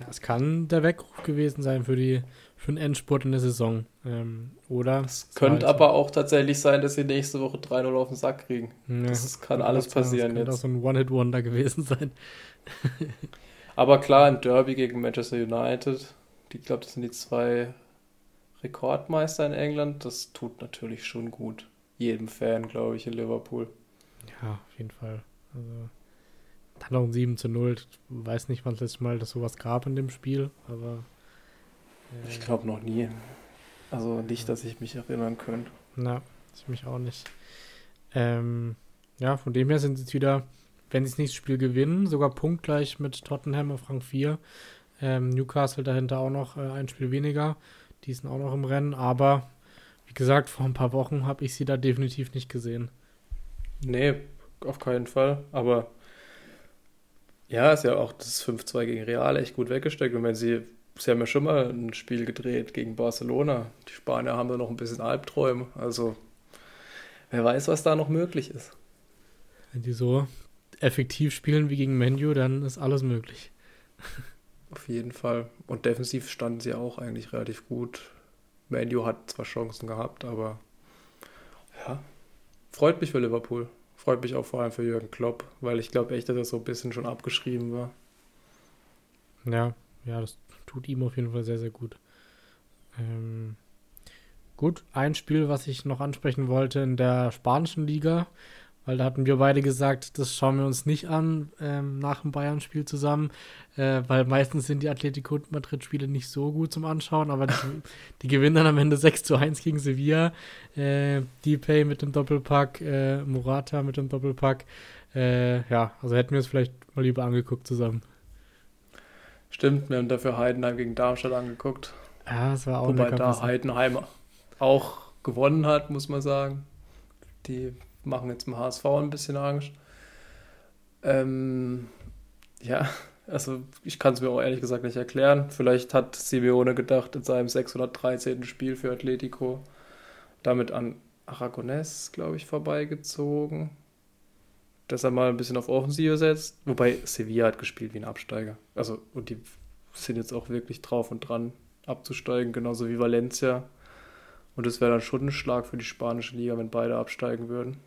Ja, es kann der Weckruf gewesen sein für, die, für den Endspurt in der Saison. Ähm, oder?
Es könnte halt aber auch tatsächlich sein, dass sie nächste Woche 3-0 auf den Sack kriegen. Ja, das kann alles passieren
das jetzt. Das könnte auch so ein One-Hit-Wonder gewesen sein.
aber klar, im Derby gegen Manchester United, ich glaube, das sind die zwei Rekordmeister in England, das tut natürlich schon gut. Jedem Fan, glaube ich, in Liverpool.
Ja, auf jeden Fall. Also, dann auch ein 7 zu 0. Ich weiß nicht, wann das letzte Mal das sowas gab in dem Spiel, aber.
Äh, ich glaube noch nie. Also nicht, dass ich mich erinnern könnte.
Na, ich mich auch nicht. Ähm, ja, von dem her sind sie jetzt wieder, wenn sie das nächste Spiel gewinnen, sogar punktgleich mit Tottenham auf Rang 4. Ähm, Newcastle dahinter auch noch äh, ein Spiel weniger. Die sind auch noch im Rennen, aber wie gesagt, vor ein paar Wochen habe ich sie da definitiv nicht gesehen.
Nee, auf keinen Fall. Aber ja, ist ja auch das 5-2 gegen Real echt gut weggesteckt. Und wenn sie, sie haben ja schon mal ein Spiel gedreht gegen Barcelona. Die Spanier haben da noch ein bisschen Albträume. Also wer weiß, was da noch möglich ist.
Wenn die so effektiv spielen wie gegen Menu, dann ist alles möglich.
Auf jeden Fall. Und defensiv standen sie auch eigentlich relativ gut. Manu hat zwar Chancen gehabt, aber ja, freut mich für Liverpool. Freut mich auch vor allem für Jürgen Klopp, weil ich glaube echt, dass er so ein bisschen schon abgeschrieben war.
Ja, ja, das tut ihm auf jeden Fall sehr, sehr gut. Ähm, gut, ein Spiel, was ich noch ansprechen wollte in der spanischen Liga, weil da hatten wir beide gesagt, das schauen wir uns nicht an ähm, nach dem Bayern-Spiel zusammen, äh, weil meistens sind die Atletico Madrid-Spiele nicht so gut zum Anschauen, aber die, die, gewinnen dann am Ende 6 zu 1 gegen Sevilla. Äh, Depay mit dem Doppelpack, äh, Morata mit dem Doppelpack. Äh, ja, also hätten wir es vielleicht mal lieber angeguckt zusammen.
Stimmt, wir haben dafür Heidenheim gegen Darmstadt angeguckt.
Ja, das war auch
Wobei da Heidenheim auch gewonnen hat, muss man sagen. Die machen jetzt im HSV ein bisschen Angst. Ähm, ja, also ich kann es mir auch ehrlich gesagt nicht erklären. Vielleicht hat Simeone gedacht, in seinem 613. Spiel für Atletico damit an Aragonés, glaube ich, vorbeigezogen. Dass er mal ein bisschen auf Offensive setzt. Wobei Sevilla hat gespielt wie ein Absteiger. Also, und die sind jetzt auch wirklich drauf und dran abzusteigen, genauso wie Valencia. Und es wäre dann schon ein Schlag für die spanische Liga, wenn beide absteigen würden.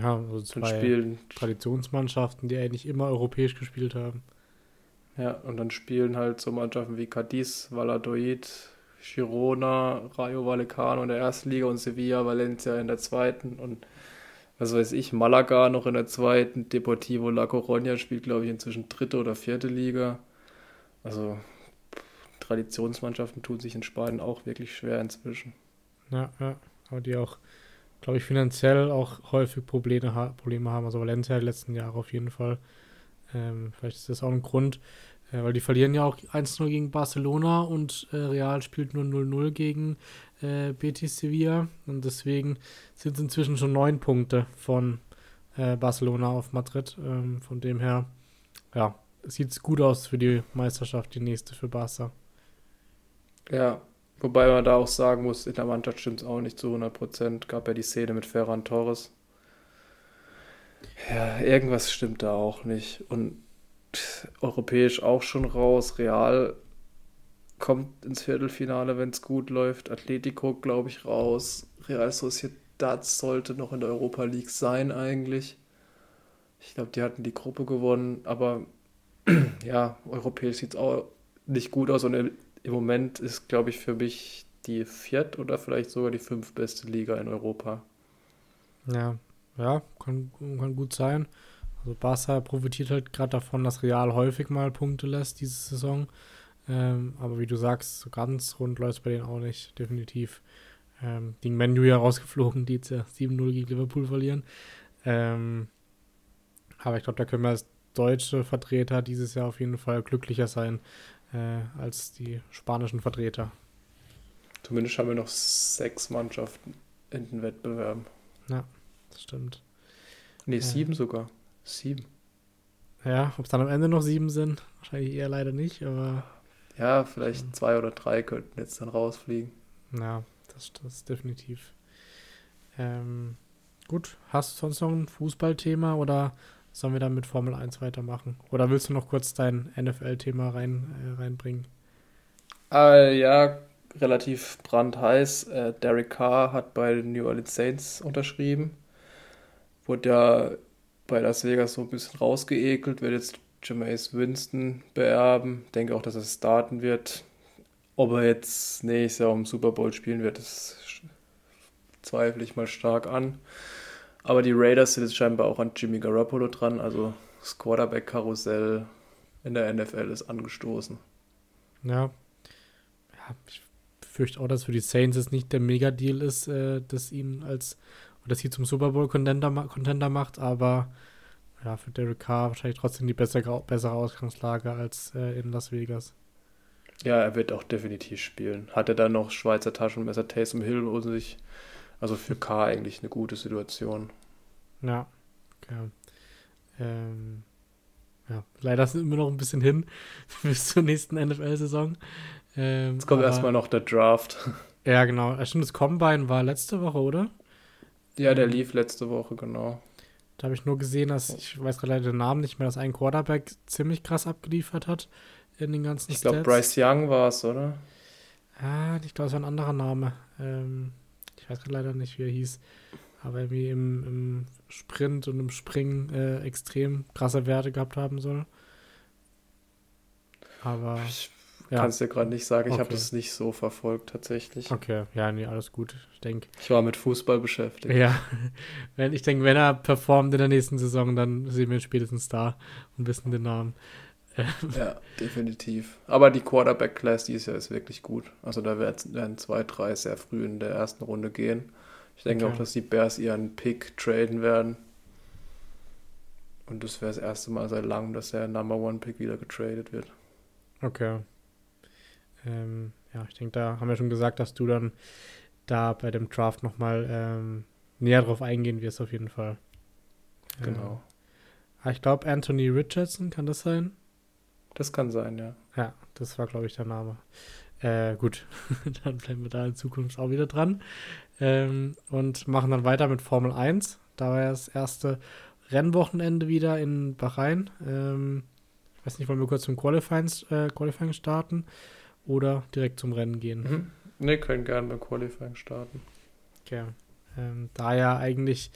Ja, also zwei spielen, Traditionsmannschaften, die eigentlich immer europäisch gespielt haben.
Ja, und dann spielen halt so Mannschaften wie Cadiz, Valladolid, Girona, Rayo Vallecano in der ersten Liga und Sevilla, Valencia in der zweiten und was weiß ich, Malaga noch in der zweiten, Deportivo La Coruña spielt, glaube ich, inzwischen dritte oder vierte Liga. Also Traditionsmannschaften tun sich in Spanien auch wirklich schwer inzwischen.
Ja, ja, aber die auch glaube ich, finanziell auch häufig Probleme, Probleme haben. Also Valencia die letzten Jahre auf jeden Fall. Ähm, vielleicht ist das auch ein Grund, äh, weil die verlieren ja auch 1-0 gegen Barcelona und äh, Real spielt nur 0-0 gegen äh, Betis Sevilla. Und deswegen sind es inzwischen schon neun Punkte von äh, Barcelona auf Madrid. Ähm, von dem her, ja, sieht es gut aus für die Meisterschaft, die nächste für Barca.
Ja, Wobei man da auch sagen muss, in der Mannschaft stimmt es auch nicht zu 100%. Gab ja die Szene mit Ferran Torres. Ja, irgendwas stimmt da auch nicht. Und europäisch auch schon raus. Real kommt ins Viertelfinale, wenn es gut läuft. Atletico, glaube ich, raus. Real Sociedad sollte noch in der Europa League sein eigentlich. Ich glaube, die hatten die Gruppe gewonnen, aber ja, europäisch sieht es auch nicht gut aus. Und im Moment ist, glaube ich, für mich die viert oder vielleicht sogar die fünf beste Liga in Europa.
Ja, ja, kann, kann gut sein. Also Barca profitiert halt gerade davon, dass Real häufig mal Punkte lässt diese Saison. Ähm, aber wie du sagst, so ganz rund läuft es bei denen auch nicht, definitiv. Ähm, gegen Menu ja rausgeflogen, die jetzt ja 7-0 gegen Liverpool verlieren. Ähm, aber ich glaube, da können wir als deutsche Vertreter dieses Jahr auf jeden Fall glücklicher sein äh, als die spanischen Vertreter.
Zumindest haben wir noch sechs Mannschaften in den Wettbewerben.
Ja, das stimmt.
Nee, sieben äh, sogar. Sieben.
Ja, ob es dann am Ende noch sieben sind, wahrscheinlich eher leider nicht, aber.
Ja, vielleicht ähm, zwei oder drei könnten jetzt dann rausfliegen.
Ja, das, das definitiv. Ähm, gut, hast du sonst noch ein Fußballthema oder sollen wir dann mit Formel 1 weitermachen? Oder willst du noch kurz dein NFL-Thema rein, äh, reinbringen?
Äh, ja, relativ brandheiß. Äh, Derek Carr hat bei den New Orleans Saints unterschrieben. Wurde ja bei Las Vegas so ein bisschen rausgeekelt, wird jetzt Jameis Winston beerben. Denke auch, dass er starten wird. Ob er jetzt nächstes Jahr um Super Bowl spielen wird, das zweifle ich mal stark an. Aber die Raiders sind jetzt scheinbar auch an Jimmy Garoppolo dran. Also das Quarterback-Karussell in der NFL ist angestoßen.
Ja. ja. Ich fürchte auch, dass für die Saints es nicht der Mega-Deal ist, äh, dass ihn als oder sie zum Super Bowl Contender, macht, aber ja, für Derek Carr wahrscheinlich trotzdem die bessere, bessere Ausgangslage als äh, in Las Vegas.
Ja, er wird auch definitiv spielen. Hat er dann noch Schweizer Taschenmesser Taysom Hill und sich, also für Carr eigentlich eine gute Situation.
Ja, okay. Ähm, ja, leider sind wir noch ein bisschen hin bis zur nächsten NFL-Saison.
Ähm, Jetzt kommt aber, erstmal noch der Draft.
Ja, genau. Stimmt, das Combine war letzte Woche, oder?
Ja, der lief letzte Woche, genau.
Da habe ich nur gesehen, dass, ich weiß gerade leider den Namen nicht mehr, dass ein Quarterback ziemlich krass abgeliefert hat in den ganzen
Ich glaube, Bryce Young war es, oder?
Ah, ich glaube, es war ein anderer Name. Ähm, ich weiß gerade leider nicht, wie er hieß. Aber irgendwie im, im Sprint und im Springen äh, extrem krasse Werte gehabt haben soll.
Aber. Ich ja. Kann es dir gerade nicht sagen. Ich okay. habe das nicht so verfolgt tatsächlich.
Okay, ja, nee, alles gut. Ich denke.
Ich war mit Fußball beschäftigt.
Ja, wenn, ich denke, wenn er performt in der nächsten Saison, dann sehen wir ihn spätestens da und wissen den Namen.
Ja, definitiv. Aber die Quarterback-Class dieses Jahr ist wirklich gut. Also da werden zwei, drei sehr früh in der ersten Runde gehen. Ich denke okay. auch, dass die Bears ihren Pick traden werden. Und das wäre das erste Mal seit langem, dass der Number One Pick wieder getradet wird.
Okay. Ähm, ja, ich denke, da haben wir schon gesagt, dass du dann da bei dem Draft nochmal ähm, näher drauf eingehen wirst, auf jeden Fall.
Genau.
Ähm, ich glaube, Anthony Richardson, kann das sein?
Das kann sein, ja.
Ja, das war, glaube ich, der Name. Äh, gut, dann bleiben wir da in Zukunft auch wieder dran. Ähm, und machen dann weiter mit Formel 1. Da war ja das erste Rennwochenende wieder in Bahrain. Ähm, ich weiß nicht, wollen wir kurz zum Qualifying, äh, Qualifying starten? oder direkt zum Rennen gehen?
Mhm. Ne, können gerne beim Qualifying starten.
Okay. Ähm, da ja eigentlich,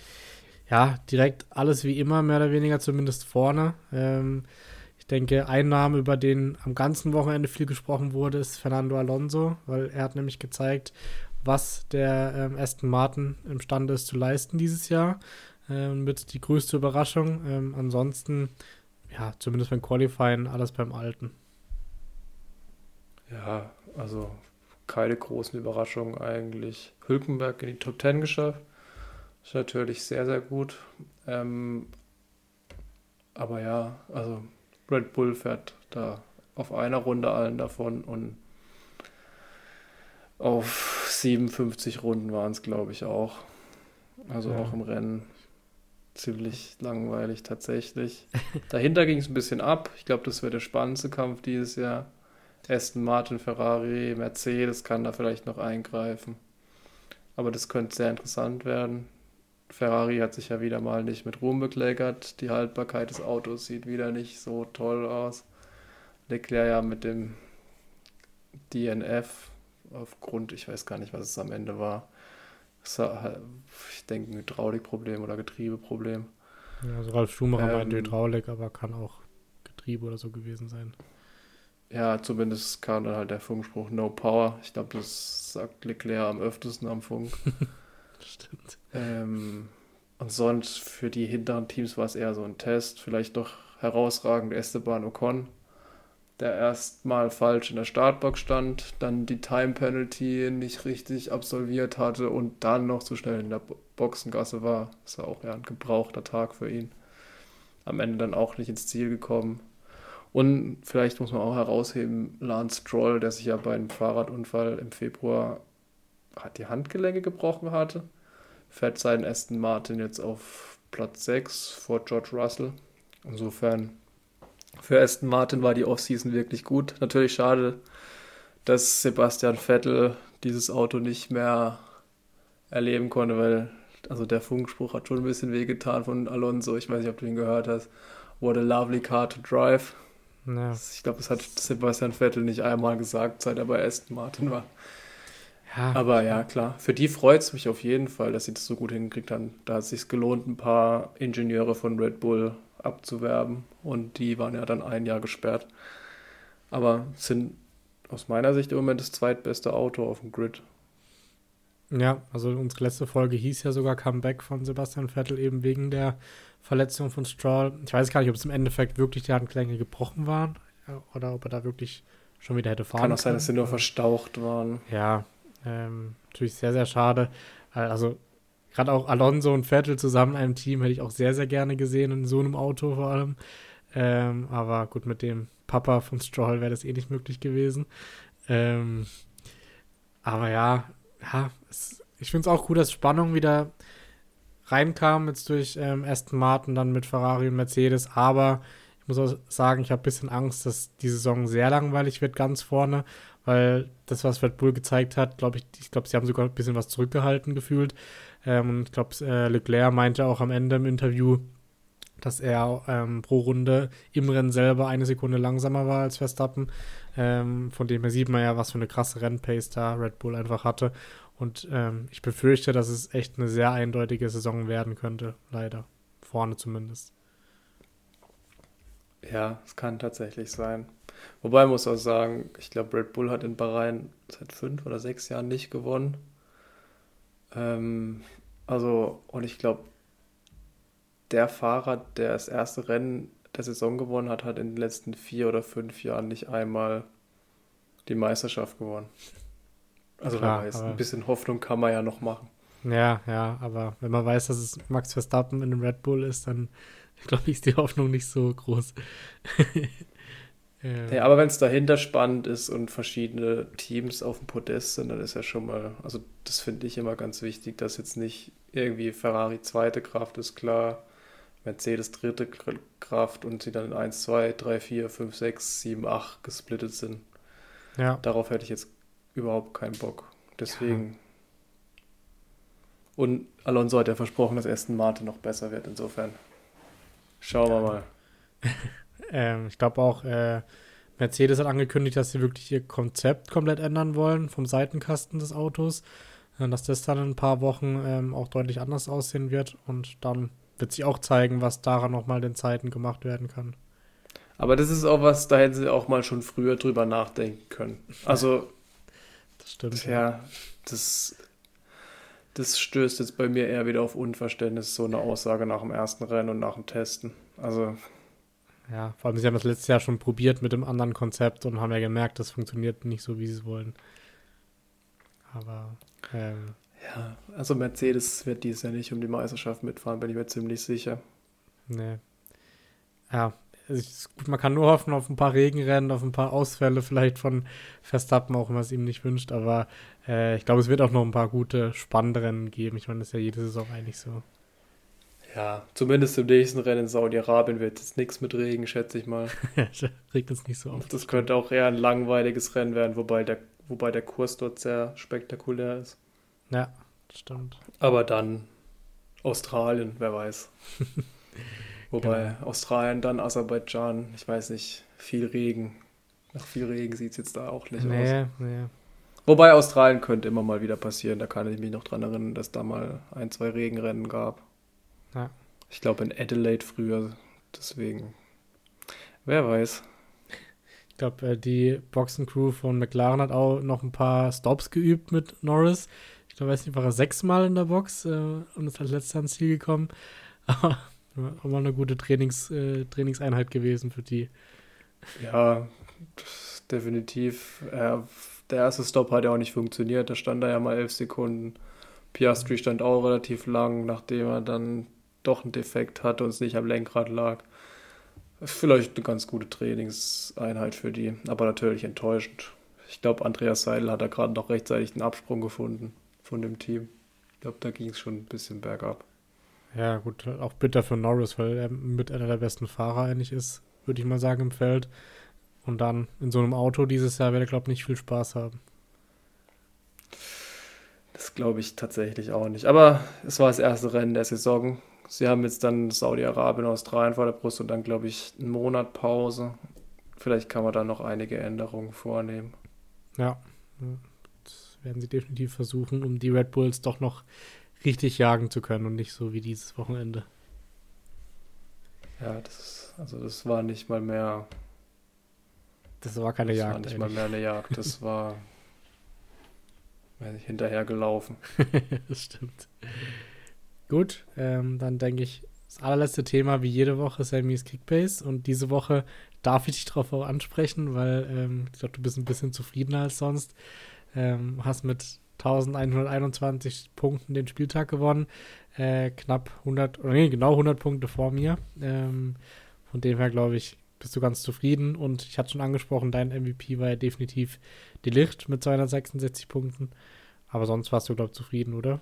ja, direkt alles wie immer, mehr oder weniger zumindest vorne. Ähm, denke, ein Name, über den am ganzen Wochenende viel gesprochen wurde, ist Fernando Alonso, weil er hat nämlich gezeigt, was der ähm, Aston Martin imstande ist zu leisten dieses Jahr. Ähm, mit die größte Überraschung. Ähm, ansonsten, ja, zumindest beim Qualifying alles beim Alten.
Ja, also keine großen Überraschungen eigentlich. Hülkenberg in die Top 10 geschafft. Ist natürlich sehr, sehr gut. Ähm, aber ja, also Red Bull fährt da auf einer Runde allen davon und auf 57 Runden waren es, glaube ich, auch. Also ja. auch im Rennen ziemlich langweilig tatsächlich. Dahinter ging es ein bisschen ab. Ich glaube, das wird der spannendste Kampf dieses Jahr. Aston Martin, Ferrari, Mercedes kann da vielleicht noch eingreifen. Aber das könnte sehr interessant werden. Ferrari hat sich ja wieder mal nicht mit Ruhm bekleckert. Die Haltbarkeit des Autos sieht wieder nicht so toll aus. Leclerc ja mit dem DNF aufgrund, ich weiß gar nicht, was es am Ende war. Ich denke, ein Hydraulikproblem oder Getriebeproblem.
Ja, also Ralf Schumacher ähm, meint Hydraulik, aber kann auch Getriebe oder so gewesen sein.
Ja, zumindest kam dann halt der Funkspruch No Power. Ich glaube, das sagt Leclerc am öftesten am Funk. Stimmt. Ähm, und sonst für die hinteren Teams war es eher so ein Test. Vielleicht doch herausragend Esteban Ocon, der erstmal falsch in der Startbox stand, dann die Time Penalty nicht richtig absolviert hatte und dann noch zu schnell in der Boxengasse war. Das war auch eher ein gebrauchter Tag für ihn. Am Ende dann auch nicht ins Ziel gekommen. Und vielleicht muss man auch herausheben, Lance Stroll, der sich ja bei einem Fahrradunfall im Februar die Handgelenke gebrochen hatte, fährt seinen Aston Martin jetzt auf Platz 6 vor George Russell. Insofern für Aston Martin war die Offseason wirklich gut. Natürlich schade, dass Sebastian Vettel dieses Auto nicht mehr erleben konnte, weil also der Funkspruch hat schon ein bisschen wehgetan von Alonso. Ich weiß nicht, ob du ihn gehört hast. What a lovely car to drive. Ja. Ich glaube, das hat Sebastian Vettel nicht einmal gesagt, seit er bei Aston Martin war. Ja. Aber ja, klar, für die freut es mich auf jeden Fall, dass sie das so gut hingekriegt haben. Da hat es sich gelohnt, ein paar Ingenieure von Red Bull abzuwerben und die waren ja dann ein Jahr gesperrt. Aber sind aus meiner Sicht im Moment das zweitbeste Auto auf dem Grid.
Ja, also unsere letzte Folge hieß ja sogar Comeback von Sebastian Vettel eben wegen der Verletzung von Stroll. Ich weiß gar nicht, ob es im Endeffekt wirklich die Handklänge gebrochen waren oder ob er da wirklich schon wieder hätte
fahren Kann auch sein, dass sie nur verstaucht waren.
Ja, ähm, natürlich sehr, sehr schade. Also gerade auch Alonso und Vettel zusammen in einem Team hätte ich auch sehr, sehr gerne gesehen, in so einem Auto vor allem. Ähm, aber gut, mit dem Papa von Stroll wäre das eh nicht möglich gewesen. Ähm, aber ja, ja, es, ich finde es auch gut, dass Spannung wieder reinkam, jetzt durch ähm, Aston Martin, dann mit Ferrari und Mercedes. Aber ich muss auch sagen, ich habe ein bisschen Angst, dass die Saison sehr langweilig wird ganz vorne, weil das, was Red Bull gezeigt hat, glaube ich, ich glaube, sie haben sogar ein bisschen was zurückgehalten gefühlt. Ähm, und ich glaube, äh, Leclerc meinte auch am Ende im Interview, dass er ähm, pro Runde im Rennen selber eine Sekunde langsamer war als Verstappen. Ähm, von dem her sieht man ja, was für eine krasse Rennpace da Red Bull einfach hatte. Und ähm, ich befürchte, dass es echt eine sehr eindeutige Saison werden könnte, leider. Vorne zumindest.
Ja, es kann tatsächlich sein. Wobei muss auch sagen, ich glaube, Red Bull hat in Bahrain seit fünf oder sechs Jahren nicht gewonnen. Ähm, also, und ich glaube, der Fahrer, der das erste Rennen der Saison gewonnen hat, hat in den letzten vier oder fünf Jahren nicht einmal die Meisterschaft gewonnen. Also Klar, weiß, ein bisschen Hoffnung kann man ja noch machen.
Ja, ja, aber wenn man weiß, dass es Max Verstappen in einem Red Bull ist, dann glaube ich, ist die Hoffnung nicht so groß.
ja. ja. aber wenn es dahinter spannend ist und verschiedene Teams auf dem Podest sind, dann ist ja schon mal, also das finde ich immer ganz wichtig, dass jetzt nicht irgendwie Ferrari zweite Kraft ist, klar, Mercedes dritte Kraft und sie dann in 1, 2, 3, 4, 5, 6, 7, 8 gesplittet sind. Ja. Darauf hätte ich jetzt überhaupt keinen Bock. Deswegen. Ja. Und Alonso hat ja versprochen, dass Aston Martin noch besser wird. Insofern schauen wir mal.
ähm, ich glaube auch, äh, Mercedes hat angekündigt, dass sie wirklich ihr Konzept komplett ändern wollen vom Seitenkasten des Autos. Dass das dann in ein paar Wochen ähm, auch deutlich anders aussehen wird. Und dann wird sich auch zeigen, was daran nochmal den Zeiten gemacht werden kann.
Aber das ist auch was, da hätten sie auch mal schon früher drüber nachdenken können. Also das stimmt. Ja, das, das stößt jetzt bei mir eher wieder auf Unverständnis, so eine Aussage nach dem ersten Rennen und nach dem Testen. Also.
Ja, vor allem, sie haben das letztes Jahr schon probiert mit dem anderen Konzept und haben ja gemerkt, das funktioniert nicht so, wie sie es wollen. Aber. Ähm,
ja, also Mercedes wird dies Jahr nicht um die Meisterschaft mitfahren, bin ich mir ziemlich sicher.
Nee. Ja, gut, man kann nur hoffen auf ein paar Regenrennen, auf ein paar Ausfälle vielleicht von Verstappen, auch wenn man es ihm nicht wünscht. Aber äh, ich glaube, es wird auch noch ein paar gute, spannende Rennen geben. Ich meine, das ist ja jede Saison eigentlich so.
Ja, zumindest im nächsten Rennen in Saudi-Arabien wird jetzt nichts mit Regen, schätze ich mal.
Regnet es nicht so oft.
Das könnte auch eher ein langweiliges Rennen werden, wobei der, wobei der Kurs dort sehr spektakulär ist.
Ja, stimmt.
Aber dann Australien, wer weiß. Wobei genau. Australien, dann Aserbaidschan, ich weiß nicht, viel Regen. Nach viel Regen sieht es jetzt da auch nicht nee, aus. Nee. Wobei Australien könnte immer mal wieder passieren. Da kann ich mich noch dran erinnern, dass da mal ein, zwei Regenrennen gab. Ja. Ich glaube in Adelaide früher. Deswegen, wer weiß.
Ich glaube, äh, die Boxencrew von McLaren hat auch noch ein paar Stops geübt mit Norris. Ich glaube, weiß nicht, war er sechsmal in der Box äh, und ist als letzter ans Ziel gekommen. Aber auch mal eine gute Trainings, äh, Trainingseinheit gewesen für die.
Ja, definitiv. Äh, der erste Stop hat ja auch nicht funktioniert. Da stand er ja mal elf Sekunden. Piastri stand auch relativ lang, nachdem er dann doch einen Defekt hatte und es nicht am Lenkrad lag. Vielleicht eine ganz gute Trainingseinheit für die, aber natürlich enttäuschend. Ich glaube, Andreas Seidel hat da gerade noch rechtzeitig einen Absprung gefunden von dem Team. Ich glaube, da ging es schon ein bisschen bergab.
Ja, gut, auch bitter für Norris, weil er mit einer der besten Fahrer eigentlich ist, würde ich mal sagen, im Feld. Und dann in so einem Auto dieses Jahr werde er, glaube ich, nicht viel Spaß haben.
Das glaube ich tatsächlich auch nicht. Aber es war das erste Rennen der Saison. Sie haben jetzt dann Saudi-Arabien, Australien vor der Brust und dann, glaube ich, einen Monat Pause. Vielleicht kann man da noch einige Änderungen vornehmen.
Ja, das werden sie definitiv versuchen, um die Red Bulls doch noch richtig jagen zu können und nicht so wie dieses Wochenende.
Ja, das, also das war nicht mal mehr
das war keine das Jagd.
Das war nicht mal mehr eine Jagd, das war ich, hinterher gelaufen.
das stimmt. Gut, ähm, dann denke ich, das allerletzte Thema wie jede Woche ist Sammys Kickbase und diese Woche darf ich dich darauf auch ansprechen, weil ähm, ich glaube, du bist ein bisschen zufriedener als sonst. Ähm, hast mit 1121 Punkten den Spieltag gewonnen, äh, knapp 100, oder nee, genau 100 Punkte vor mir. Ähm, von dem her glaube ich, bist du ganz zufrieden. Und ich hatte schon angesprochen, dein MVP war ja definitiv die Licht mit 266 Punkten. Aber sonst warst du, glaube ich, zufrieden, oder?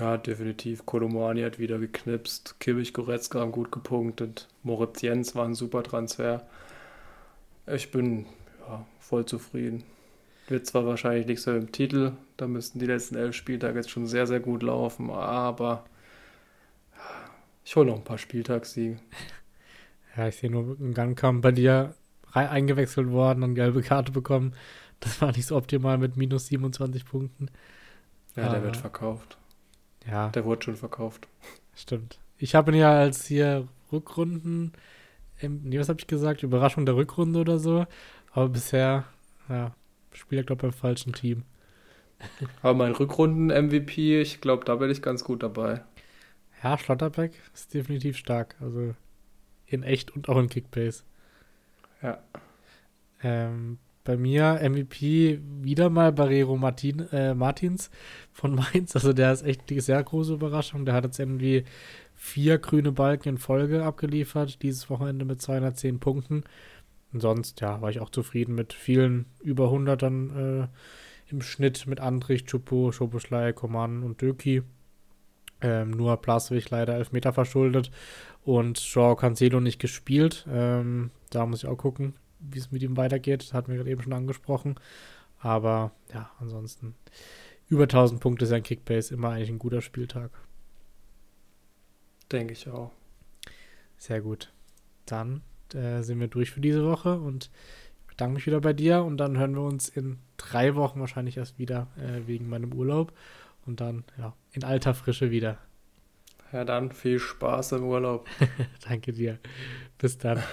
Ja, definitiv. Kolomani hat wieder geknipst. Kimmich Goretzka haben gut gepunktet. Moritz Jens war ein super Transfer. Ich bin ja, voll zufrieden. Wird zwar wahrscheinlich nicht so im Titel, da müssten die letzten elf Spieltage jetzt schon sehr, sehr gut laufen, aber ich hole noch ein paar Spieltagssiege.
Ja, ich sehe nur, ein Gang kam bei dir eingewechselt worden und gelbe Karte bekommen. Das war nicht so optimal mit minus 27 Punkten.
Ja, Aber, der wird verkauft. Ja. Der wurde schon verkauft.
Stimmt. Ich habe ihn ja als hier Rückrunden, nee, was habe ich gesagt? Überraschung der Rückrunde oder so. Aber bisher, ja, spielt er, glaube ich, beim falschen Team.
Aber mein Rückrunden-MVP, ich glaube, da bin ich ganz gut dabei.
Ja, Schlotterbeck ist definitiv stark. Also in echt und auch in Kickbase. Ja. Ähm, bei mir MVP wieder mal Barrero Martin, äh, Martins von Mainz. Also der ist echt eine sehr große Überraschung. Der hat jetzt irgendwie vier grüne Balken in Folge abgeliefert, dieses Wochenende mit 210 Punkten. Und sonst, ja, war ich auch zufrieden mit vielen über 100 dann äh, im Schnitt mit Andrich, Chupo, Schoboschlei, Koman und Döki. Ähm, nur Plaswig leider Elfmeter verschuldet und Joao Cancelo nicht gespielt. Ähm, da muss ich auch gucken, wie es mit ihm weitergeht. Das hatten wir gerade eben schon angesprochen. Aber ja, ansonsten über 1000 Punkte ist ein Kickbase immer eigentlich ein guter Spieltag.
Denke ich auch.
Sehr gut. Dann äh, sind wir durch für diese Woche und ich bedanke mich wieder bei dir und dann hören wir uns in drei Wochen wahrscheinlich erst wieder äh, wegen meinem Urlaub und dann ja in alter Frische wieder.
Ja, dann viel Spaß im Urlaub.
Danke dir. Bis dann.